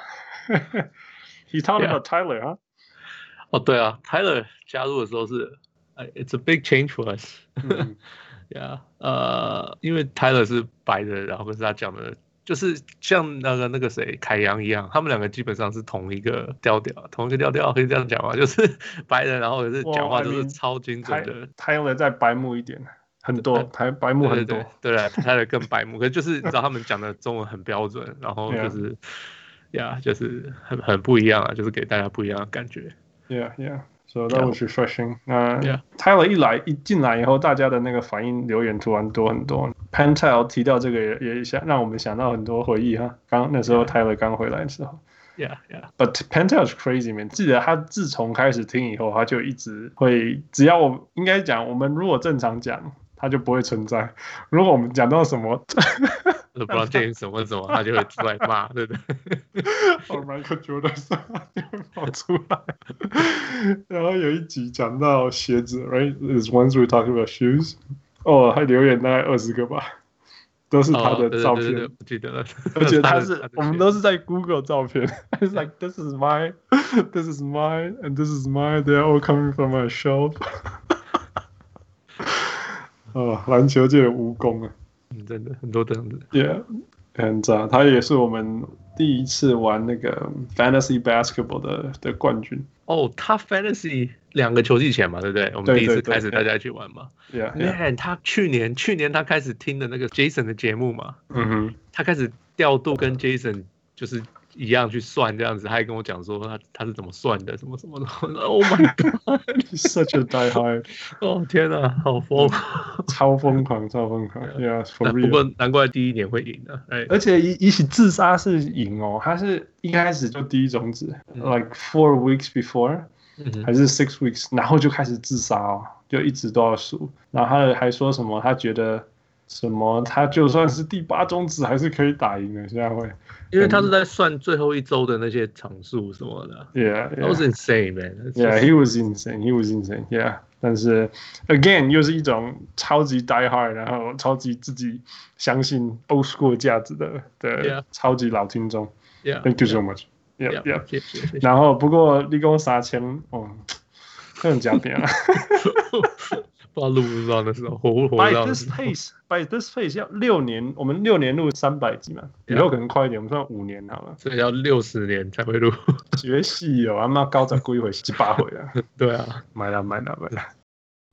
He talked about Tyler 啊。哦，对啊，Tyler 加入的时候是，It's a big change for us。Yeah，呃，因为 Tyler 是白人，然后跟他讲的，就是像那个那个谁凯阳一样，他们两个基本上是同一个调调，同一个调调可以这样讲吗？就是白人，然后也是讲话就是超精准的。Tyler 再白目一点。很多白白目很多，对对，他的更白目，可是就是你知道他们讲的中文很标准，然后就是呀，就是很很不一样啊，就是给大家不一样的感觉。Yeah, yeah. So that was refreshing. 那 Tyler 一来一进来以后，大家的那个反应留言突然多很多。Pentel 提到这个也也想让我们想到很多回忆哈。刚那时候 Tyler 刚回来的时候。Yeah, yeah. But Pentel is crazy man. 记得他自从开始听以后，他就一直会，只要我应该讲，我们如果正常讲。他就不会存在。如果我们讲到什么，不知道建议什么什么，他就会出来骂，对不对？Michael Jordan 就会跑出来。然后有一集讲到鞋子，right？Is once we talk about shoes。哦，还留言大概二十个吧，都是他的照片。我记得了。而且他是，我们都是在 Google 照片。It's like this is mine, this is mine, and this is mine. They are all coming from my shop. 哦，篮球界的蜈蚣啊，嗯，真的很多这样子。Yeah，很赞。他也是我们第一次玩那个 Fantasy Basketball 的的冠军。哦，他 Fantasy 两个球季前嘛，对不对？我们第一次开始大家一起玩嘛。Yeah，你他去年去年他开始听的那个 Jason 的节目嘛，嗯哼，他开始调度跟 Jason 就是。一样去算这样子，他还跟我讲说他他是怎么算的，什么什么的。Oh my god，such a die hard！哦天哪，好疯，超疯狂，超疯狂。Yeah，不过难怪第一年会赢的。哎，而且一一起自杀是赢哦，他是一开始就第一种子，like four weeks before，还是 six weeks，然后就开始自杀哦，就一直都要输。然后他还说什么，他觉得什么，他就算是第八种子还是可以打赢的，现在会。因为他是在算最后一周的那些场数什么的，Yeah, that was insane, man. Yeah, he was insane, he was insane. Yeah，但是 again 又是一种超级 die hard，然后超级自己相信 old school 价值的的超级老听众。Yeah，thank you so much. Yeah, yeah. 然后不过立功三千，哦，很加变啊。不知道录不知道那时候活不活？By this pace, by this pace 要六年，我们六年录三百集嘛，以后可能快一点，我们算五年好了。所以要六十年才会录。学戏哦，阿妈高涨过一回七八回啊。对啊，买了买了买了。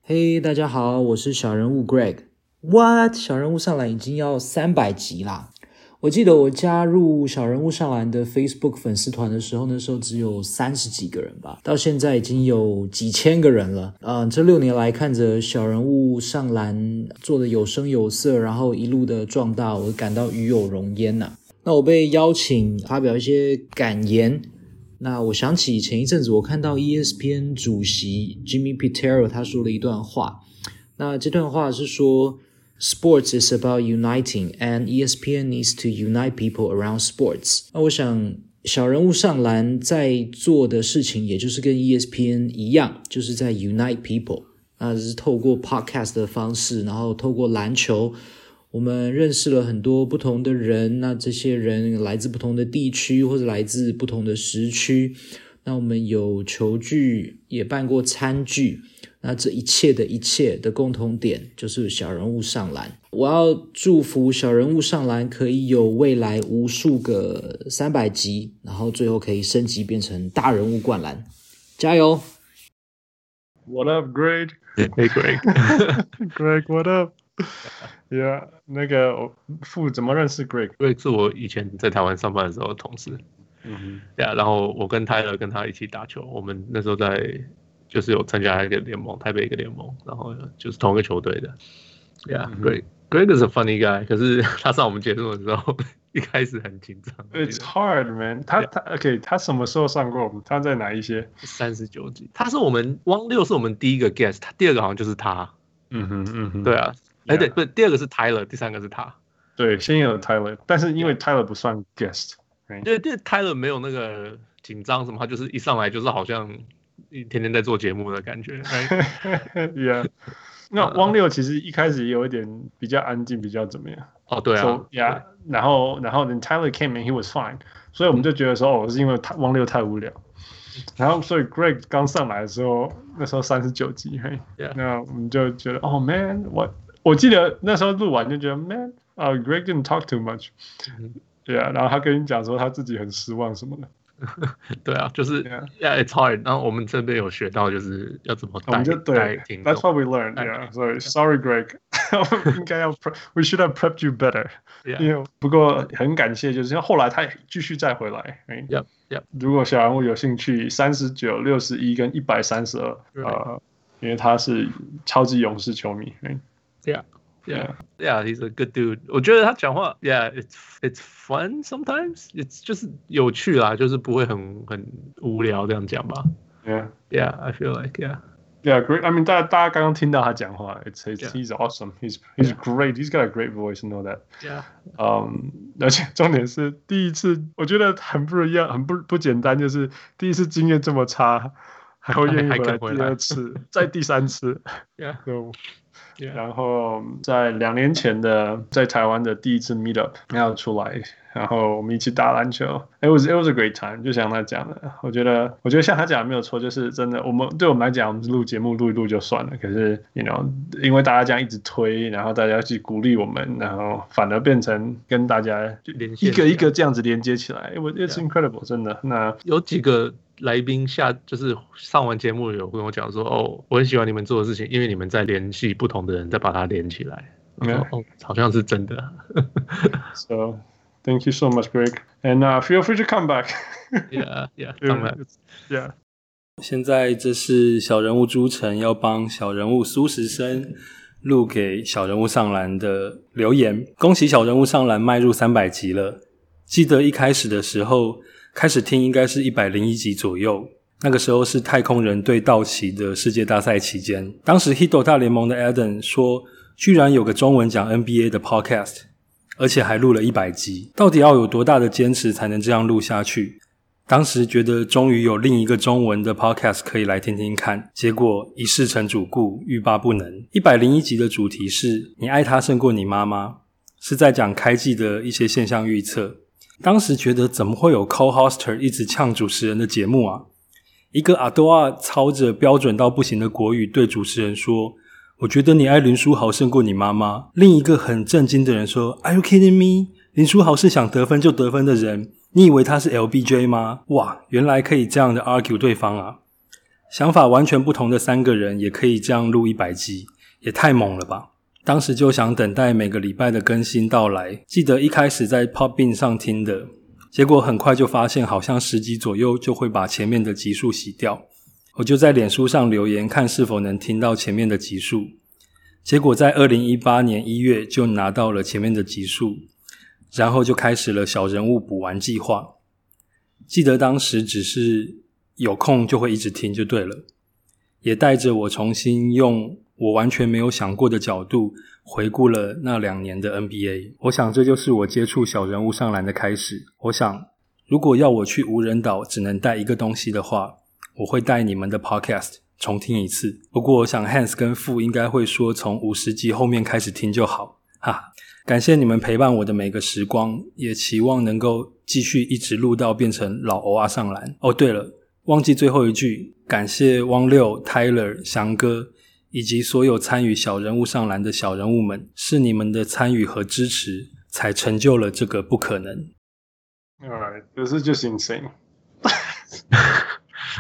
嘿，大家好，我是小人物 Greg。What？小人物上来已经要三百集啦。我记得我加入小人物上篮的 Facebook 粉丝团的时候，那时候只有三十几个人吧，到现在已经有几千个人了。嗯，这六年来看着小人物上篮做的有声有色，然后一路的壮大，我感到与有荣焉呐。那我被邀请发表一些感言，那我想起前一阵子我看到 ESPN 主席 Jimmy Pitero 他说了一段话，那这段话是说。Sports is about uniting, and ESPN needs to unite people around sports. 那我想，小人物上篮在做的事情，也就是跟 ESPN 一样，就是在 unite people。那是透过 podcast 的方式，然后透过篮球，我们认识了很多不同的人。那这些人来自不同的地区，或者来自不同的时区。那我们有球具，也办过餐具。那这一切的一切的共同点就是小人物上篮。我要祝福小人物上篮可以有未来无数个三百集，然后最后可以升级变成大人物灌篮，加油！What up, Greg? Hey, Greg. Greg, what up? Yeah，那个父怎么认识 Greg？Greg 是我以前在台湾上班的时候的同事。嗯哼。Yeah，然后我跟 Tyler 跟他一起打球，我们那时候在。就是有参加一个联盟，台北一个联盟，然后就是同一个球队的。Yeah，Greg，Greg、mm hmm. is a funny guy。可是他上我们节目的时候，一开始很紧张。It's hard, man 他。他他 OK，他什么时候上过我们？他在哪一些？三十九集。他是我们汪六是我们第一个 guest，他第二个好像就是他。嗯哼嗯哼，对啊。哎 Yeah. 对，不，第二个是 Tyler，第三个是他。对，先有 Tyler，但是因为 Tyler 不算 guest? 对，对，Tyler 没有那个紧张什么，他就是一上来就是好像。天天在做节目的感觉，Yeah。那汪六其实一开始也有一点比较安静，比较怎么样？哦，对啊 so, Yeah。然后，然后 Then Tyler came and he was fine。所以我们就觉得说，哦，是因为他汪六太无聊。然后，所以 Greg 刚上来的时候，那时候三十九集，嘿，Yeah. 那我们就觉得，哦，Man，我我记得那时候录完就觉得，Man，啊，uh，Greg didn't talk too much。对啊，然后他跟你讲说他自己很失望什么的。对啊，就是 Yeah，it's hard。然后我们这边有学到，就是要怎么带带听众。That's what we learned. Yeah. Sorry, sorry, Greg. 应该要 We should have prepped you better. Yeah. 不过很感谢，就是后来他继续再回来。Yeah, yeah. 如果小人物有兴趣，三十九、六十一跟一百三十二，呃，因为他是超级勇士球迷。Yeah. Yeah, yeah, he's a good dude. 我觉得他讲话，Yeah, it's it's fun sometimes. It's 就是有趣啦，就是不会很很无聊这样讲吧。Yeah, yeah, I feel like yeah, yeah, great. I mean，大家大家刚刚听到他讲话，It's it's he's awesome. He's he's great. He's got a great voice. Know that? Yeah. 嗯，而且重点是第一次，我觉得很不一样，很不不简单，就是第一次经验这么差， 还会愿意回来第二次，再第三次。Yeah. Yeah. 然后在两年前的在台湾的第一次 meet up 没有出来，然后我们一起打篮球，it was it was a great time，就像他讲的，我觉得我觉得像他讲的没有错，就是真的，我们对我们来讲，我们录节目录一录就算了，可是 you know，因为大家这样一直推，然后大家去鼓励我们，然后反而变成跟大家一个一个这样子连接起来，it was it's incredible，真的。那有几个。来宾下就是上完节目有跟我讲说，哦，我很喜欢你们做的事情，因为你们在联系不同的人，再把它连起来。Yeah. 哦，好像是真的。So, thank you so much, Greg, and uh, feel free to come back. Yeah, yeah, come back. Yeah. 现在这是小人物朱晨要帮小人物苏时生录给小人物上篮的留言。恭喜小人物上篮迈入三百集了。记得一开始的时候。开始听应该是一百零一集左右，那个时候是太空人对道奇的世界大赛期间。当时 Hito 大联盟的 Adam 说，居然有个中文讲 NBA 的 Podcast，而且还录了一百集，到底要有多大的坚持才能这样录下去？当时觉得终于有另一个中文的 Podcast 可以来听听看，结果一试成主顾，欲罢不能。一百零一集的主题是你爱他胜过你妈妈，是在讲开季的一些现象预测。当时觉得怎么会有 co-hoster 一直呛主持人的节目啊？一个阿多亚操着标准到不行的国语对主持人说：“我觉得你爱林书豪胜过你妈妈。”另一个很震惊的人说：“Are you kidding me？林书豪是想得分就得分的人，你以为他是 LBJ 吗？”哇，原来可以这样的 argue 对方啊！想法完全不同的三个人也可以这样录一百集，也太猛了吧！当时就想等待每个礼拜的更新到来。记得一开始在 Podbean 上听的，结果很快就发现好像十集左右就会把前面的集数洗掉。我就在脸书上留言，看是否能听到前面的集数。结果在二零一八年一月就拿到了前面的集数，然后就开始了小人物补完计划。记得当时只是有空就会一直听就对了，也带着我重新用我完全没有想过的角度回顾了那两年的 NBA。我想这就是我接触小人物上篮的开始。我想，如果要我去无人岛只能带一个东西的话，我会带你们的 Podcast。重听一次，不过我想 Hans 跟傅应该会说从五十集后面开始听就好，哈！感谢你们陪伴我的每个时光，也期望能够继续一直录到变成老欧啊上篮。哦，对了，忘记最后一句，感谢汪六、Tyler、翔哥以及所有参与小人物上篮的小人物们，是你们的参与和支持，才成就了这个不可能。Alright, this is just insane.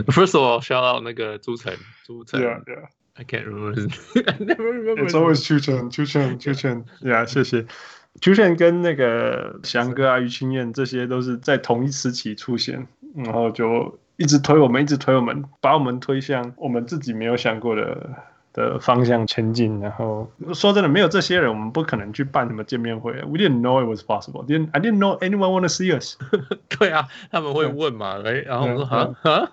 First of all, shout out 那个朱晨，朱晨。Yeah, yeah. I can't remember. I never remember. It's always 朱晨，朱晨，朱晨。Yeah，谢谢。朱晨跟那个翔哥啊、于青燕，这些都是在同一时期出现，然后就一直推我们，一直推我们，把我们推向我们自己没有想过的。的方向前进，然后说真的，没有这些人，我们不可能去办什么见面会。We didn't know it was possible. Didn't I didn't know anyone want to see us. 对啊，他们会问嘛，哎，然后我说啊啊，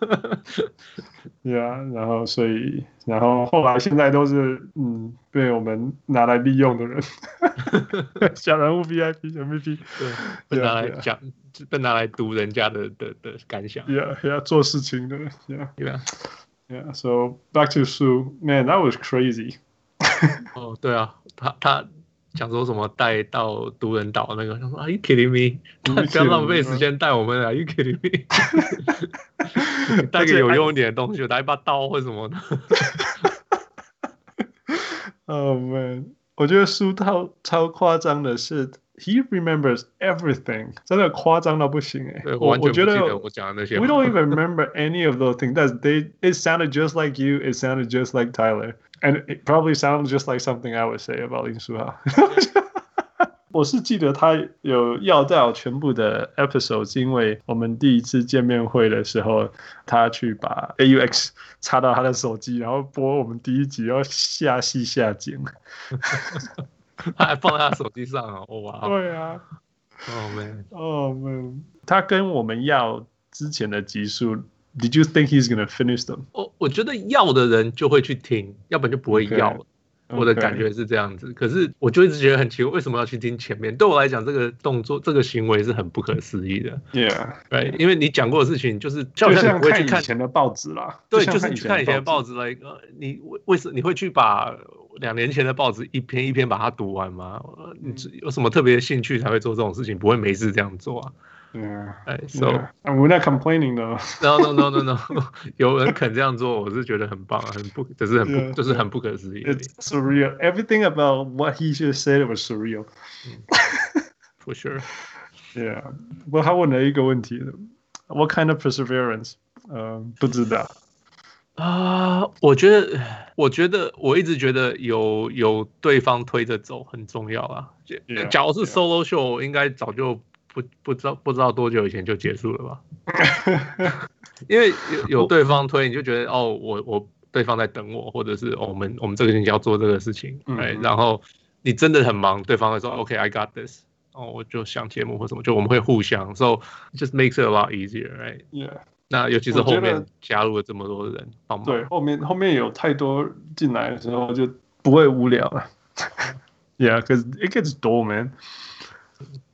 对啊，然后所以，然后后来现在都是嗯被我们拿来利用的人，小人物 VIP 小 VP，对，被拿来讲，被拿来读人家的的的感想，要要做事情的，对啊。Yeah, so back to Sue, man, that was crazy. 哦，对啊，他他讲说什么带到独人岛那个，他说 Are you kidding me？不要浪费时间带我们，Are you kidding me？带个有用一点的东西，带一把刀或什么的。Oh man，我觉得苏超超夸张的是。He remembers everything，真的夸张到不行哎！我我觉得我讲的那些，We don't even remember any of those things. That they it sounded just like you. It sounded just like Tyler, and it probably sounds just like something I would say about 林书豪。我是记得他有要到全部的 episodes，因为我们第一次见面会的时候，他去把 AUX 插到他的手机，然后播我们第一集，然后下戏下剪。 他 还放在他手机上啊！哇，对啊，Oh man，Oh man，他跟我们要之前的集数，Did you think he's gonna finish them？我我觉得要的人就会去听，要不然就不会要。Okay. 我的感觉是这样子可是我就一直觉得很奇怪，为什么要去听前面？对我来讲，这个动作、这个行为是很不可思议的。Yeah，对，因为你讲过的事情就是，就像你会去看以前的报纸啦。对，就是去看以前的报纸来，你为为什么你会去把？两年前的报纸一篇一篇把它读完吗？你有什么特别的兴趣才会做这种事情？不会没事这样做啊？嗯，哎，so we're not complaining though. No, no, no, no, no. 有人肯这样做，我是觉得很棒，很不，只是很不，就是很不可思议。It's surreal. Everything about what he just said was surreal. For sure. Yeah. 不过他问了一个问题：What kind of perseverance？呃，不知道。啊，uh, 我觉得，我觉得，我一直觉得有有对方推着走很重要啊。Yeah, 假如是 solo show，yeah. 应该早就不不知道不知道多久以前就结束了吧？因为有有对方推，你就觉得哦，我我对方在等我，或者是、哦、我们我们这个星期要做这个事情，哎、mm hmm.，然后你真的很忙，对方会说 OK，I、okay, got this，哦，我就想节目或什么，就我们会互相，so just makes it a lot easier，right？Yeah. 那尤其是后面加入了这么多人帮忙，对，后面后面有太多进来的时候就不会无聊了。Yeah，cause it gets dull, man。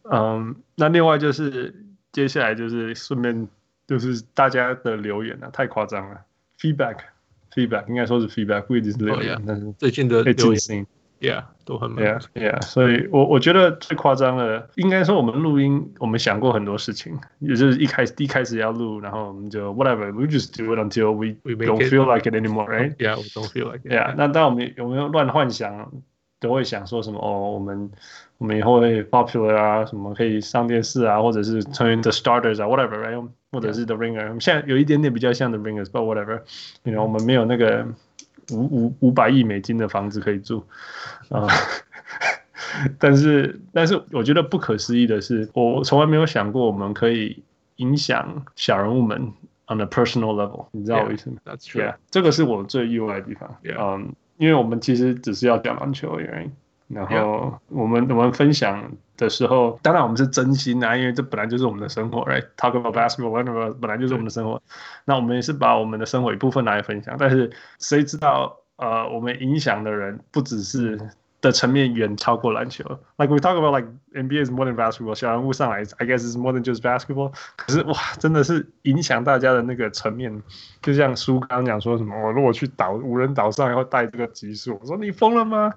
嗯，那另外就是接下来就是顺便就是大家的留言啊，太夸张了。Feedback，feedback 应该说是 feedback，不一定是留言，但是最近的留言。Yeah，都很 Yeah Yeah，所以我我觉得最夸张的，应该说我们录音，我们想过很多事情，也就是一开始一开始要录，然后我们就 whatever，we just do it until we we don't feel like it anymore，right？Yeah，we don't feel like it。Yeah，那当我们有没有乱幻想，都会想说什么哦，我们我们以后会 popular 啊，什么可以上电视啊，或者是成为 the starters 啊，whatever，right？或者是 the ringer，我们现在有一点点比较像 the ringers，but whatever，you know，我们没有那个。 五五五百亿美金的房子可以住啊。呃 但是，但是我觉得不可思议的是，我从来没有想过我们可以影响小人物们 on a personal level，你知道我意思吗？That's true. Yeah，这个是我最意外的地方。嗯 um,，因为我们其实只是要讲篮球而已。然后我们我们分享的时候，当然我们是真心啊，因为这本来就是我们的生活，right？Talk about basketball，whatever，本来就是我们的生活。那我们也是把我们的生活一部分拿来分享。但是谁知道，呃，我们影响的人不只是。的层面远超过篮球，like we talk about like NBA is more than basketball，小人物上来，I guess is more than just basketball。可是哇，真的是影响大家的那个层面，就像书刚刚讲说什么，我如果去岛无人岛上，然后带这个级数，我说你疯了吗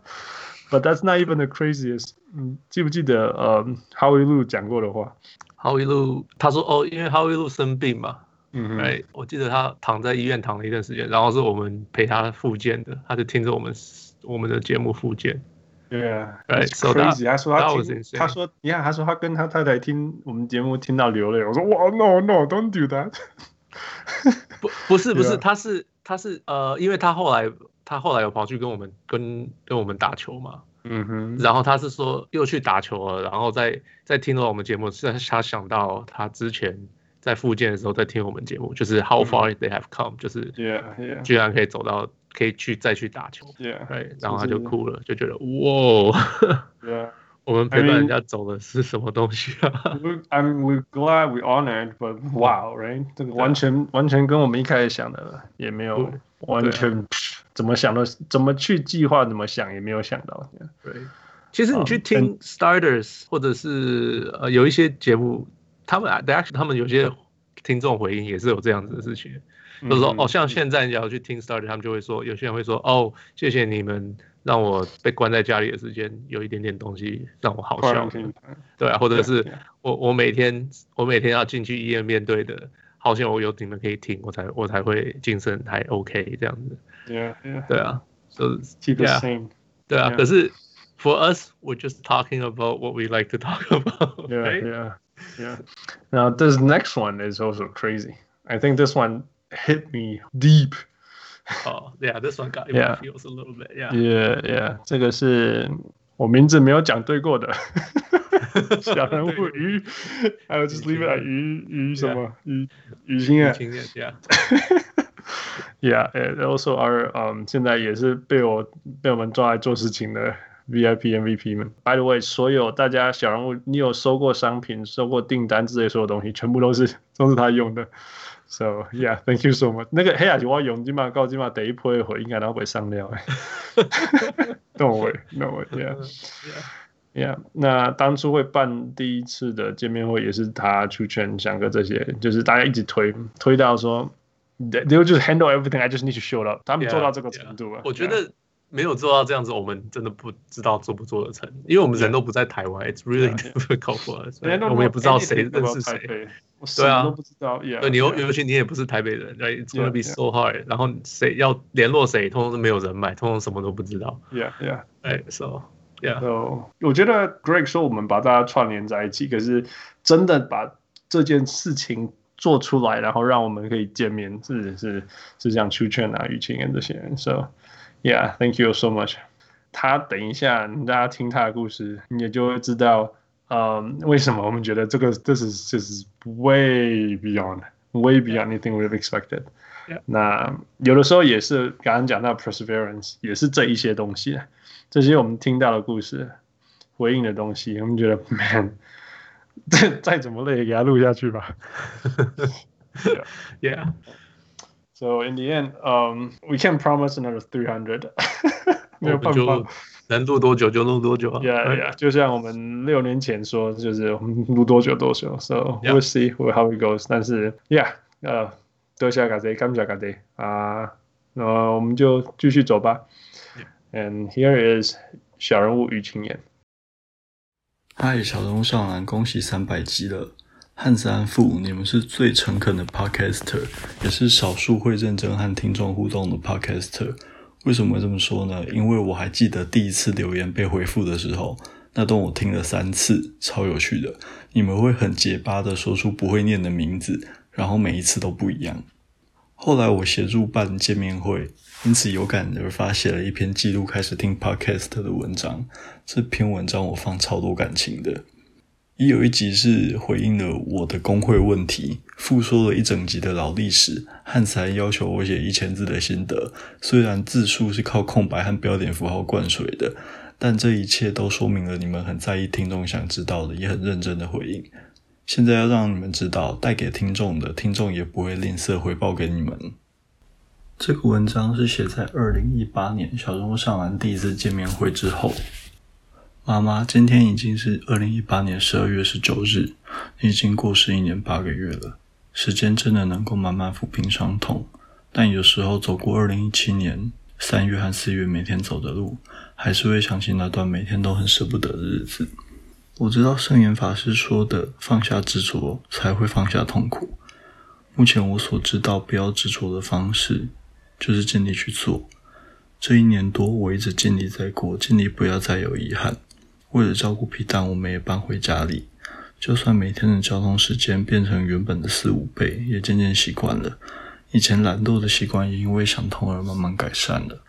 ？But that's not even the craziest。嗯，记不记得呃，Howie Lu 讲过的话？Howie Lu 他说哦，因为 Howie Lu 生病嘛，嗯哼，哎，我记得他躺在医院躺了一段时间，然后是我们陪他复健的，他就听着我们我们的节目复健。对啊，so crazy。他说他听，他说你看，他说他跟他太太听我们节目听到流泪。我说哇，no no，don't do that。不不是不是，他是他是呃，因为他后来他后来有跑去跟我们跟跟我们打球嘛，嗯哼，然后他是说又去打球了，然后再再听到我们节目，是他想到他之前在复健的时候在听我们节目，就是 How far they have come，就是居然可以走到。可以去再去打球，对，Yeah, 然后他就哭了，就觉得哇，Yeah. 我们陪伴人家走的是什么东西啊？I mean, I'm we glad we honored, but wow, right？这个完全完全跟我们一开始想的也没有完全怎么想的，怎么去计划，怎么想也没有想到。对，其实你去听 Starters 或者是呃有一些节目，他们 actually 他们有些听众回应也是有这样子的事情。就是说，哦，像现在你要去听 Starters，他们就会说，有些人会说，哦，谢谢你们让我被关在家里的时间有一点点东西让我好笑，对啊，或者是我我每天我每天要进去医院面对的，好像我有你们可以听，我才我才会精神还 OK 这样子，对啊，就 keep the same，对啊，可是 for us we're just talking about what we like to talk about，yeah yeah yeah。Now this next one is also crazy. I think this one. hit me deep. Oh, yeah, this one got in my feels a little bit. Yeah, yeah, yeah. 这个是我名字没有讲对过的小人物于，还有 just leave it at 于于什么于于心啊？Yeah, yeah. And also our um 现在也是被我被我们抓来做事情的 VIP MVP 们。By the way，所有大家小人物，你有收过商品、收过订单之类所有东西，全部都是 都是他用的。So yeah, thank you so much。那个黑雅就我用起码，高起码第一波一回应该都会上料。Don't worry, no worry, yeah, yeah. 那当初会办第一次的见面会，也是他出圈想个这些，就是大家一直推推到说，they will just handle everything. I just need to show up。他们做到这个程度了。我觉得没有做到这样子，我们真的不知道做不做得成，因为我们人都不在台湾。It's really difficult for us。我们也不知道谁认识谁。对啊，都不知道。对，你尤尤其你也不是台北人，Right? It's gonna be so hard。然后谁要联络谁，通通都没有人脉，通通什么都不知道。Yeah, yeah. 哎，So, yeah. So，我觉得 Greg 说我们把大家串联在一起，可是真的把这件事情做出来，然后让我们可以见面，是是是像出圈啊、雨晴啊这些人。So, yeah, thank you so much。他等一下，大家听他的故事，你也就会知道。嗯，为什么我们觉得这个这是就是 way beyond way beyond anything we've expected？那有的时候也是刚刚讲到 perseverance，也是这一些东西，这些我们听到的故事、回应的东西，我们觉得 man，再再怎么累也给他录下去吧。Yeah. So in the end, um, we can't promise another three hundred. 没有办法。能录多久就录多久啊！Yeah, yeah，就像我们六年前说，就是我们录多久多久。So we'll see how it goes。但是，Yeah，呃，多谢大家，感谢大家啊，那我们就继续走吧。And here is 小人物于青岩。嗨，小东上篮，恭喜三百集了！汉三富，你们是最诚恳的 Podcaster，也是少数会认真和听众互动的 Podcaster。为什么这么说呢？因为我还记得第一次留言被回复的时候，那段我听了三次，超有趣的。你们会很结巴的说出不会念的名字，然后每一次都不一样。后来我协助办见面会，因此有感而发写了一篇记录开始听 podcast 的文章。这篇文章我放超多感情的。也有一集是回应了我的工会问题，复说了一整集的老历史，汉斯还要求我写一千字的心得。虽然字数是靠空白和标点符号灌水的，但这一切都说明了你们很在意听众想知道的，也很认真的回应。现在要让你们知道，带给听众的，听众也不会吝啬回报给你们。这个文章是写在二零一八年小人物上完第一次见面会之后。妈妈，今天已经是二零一八年十二月十九日，你已经过世一年八个月了。时间真的能够慢慢抚平伤痛，但有时候走过二零一七年三月和四月每天走的路，还是会想起那段每天都很舍不得的日子。我知道圣严法师说的放下执着，才会放下痛苦。目前我所知道不要执着的方式，就是尽力去做。这一年多，我一直尽力在过，尽力不要再有遗憾。为了照顾皮蛋，我们也搬回家里。就算每天的交通时间变成原本的四五倍，也渐渐习惯了。以前懒惰的习惯也因为想通而慢慢改善了。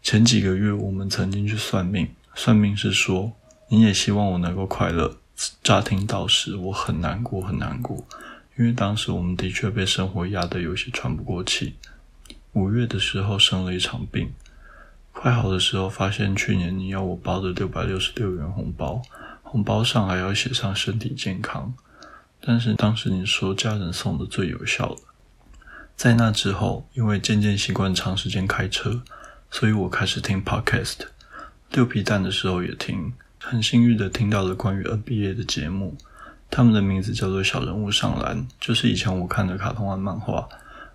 前几个月，我们曾经去算命，算命是说：“你也希望我能够快乐。”乍听到时，我很难过，很难过，因为当时我们的确被生活压得有些喘不过气。五月的时候生了一场病。快好的时候，发现去年你要我包的六百六十六元红包，红包上还要写上身体健康。但是当时你说家人送的最有效了。在那之后，因为渐渐习惯长时间开车，所以我开始听 podcast。丢皮蛋的时候也听，很幸运的听到了关于 NBA 的节目，他们的名字叫做小人物上篮，就是以前我看的卡通和漫画《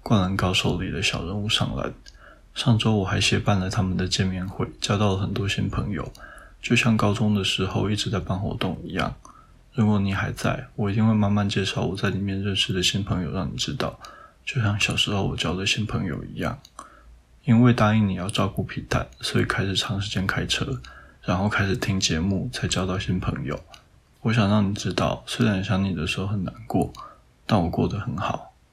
灌篮高手》里的小人物上篮。上周我还协办了他们的见面会，交到了很多新朋友，就像高中的时候一直在办活动一样。如果你还在，我一定会慢慢介绍我在里面认识的新朋友，让你知道，就像小时候我交的新朋友一样。因为答应你要照顾皮蛋，所以开始长时间开车，然后开始听节目，才交到新朋友。我想让你知道，虽然想你的时候很难过，但我过得很好，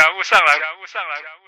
小人物上来，小人物上来。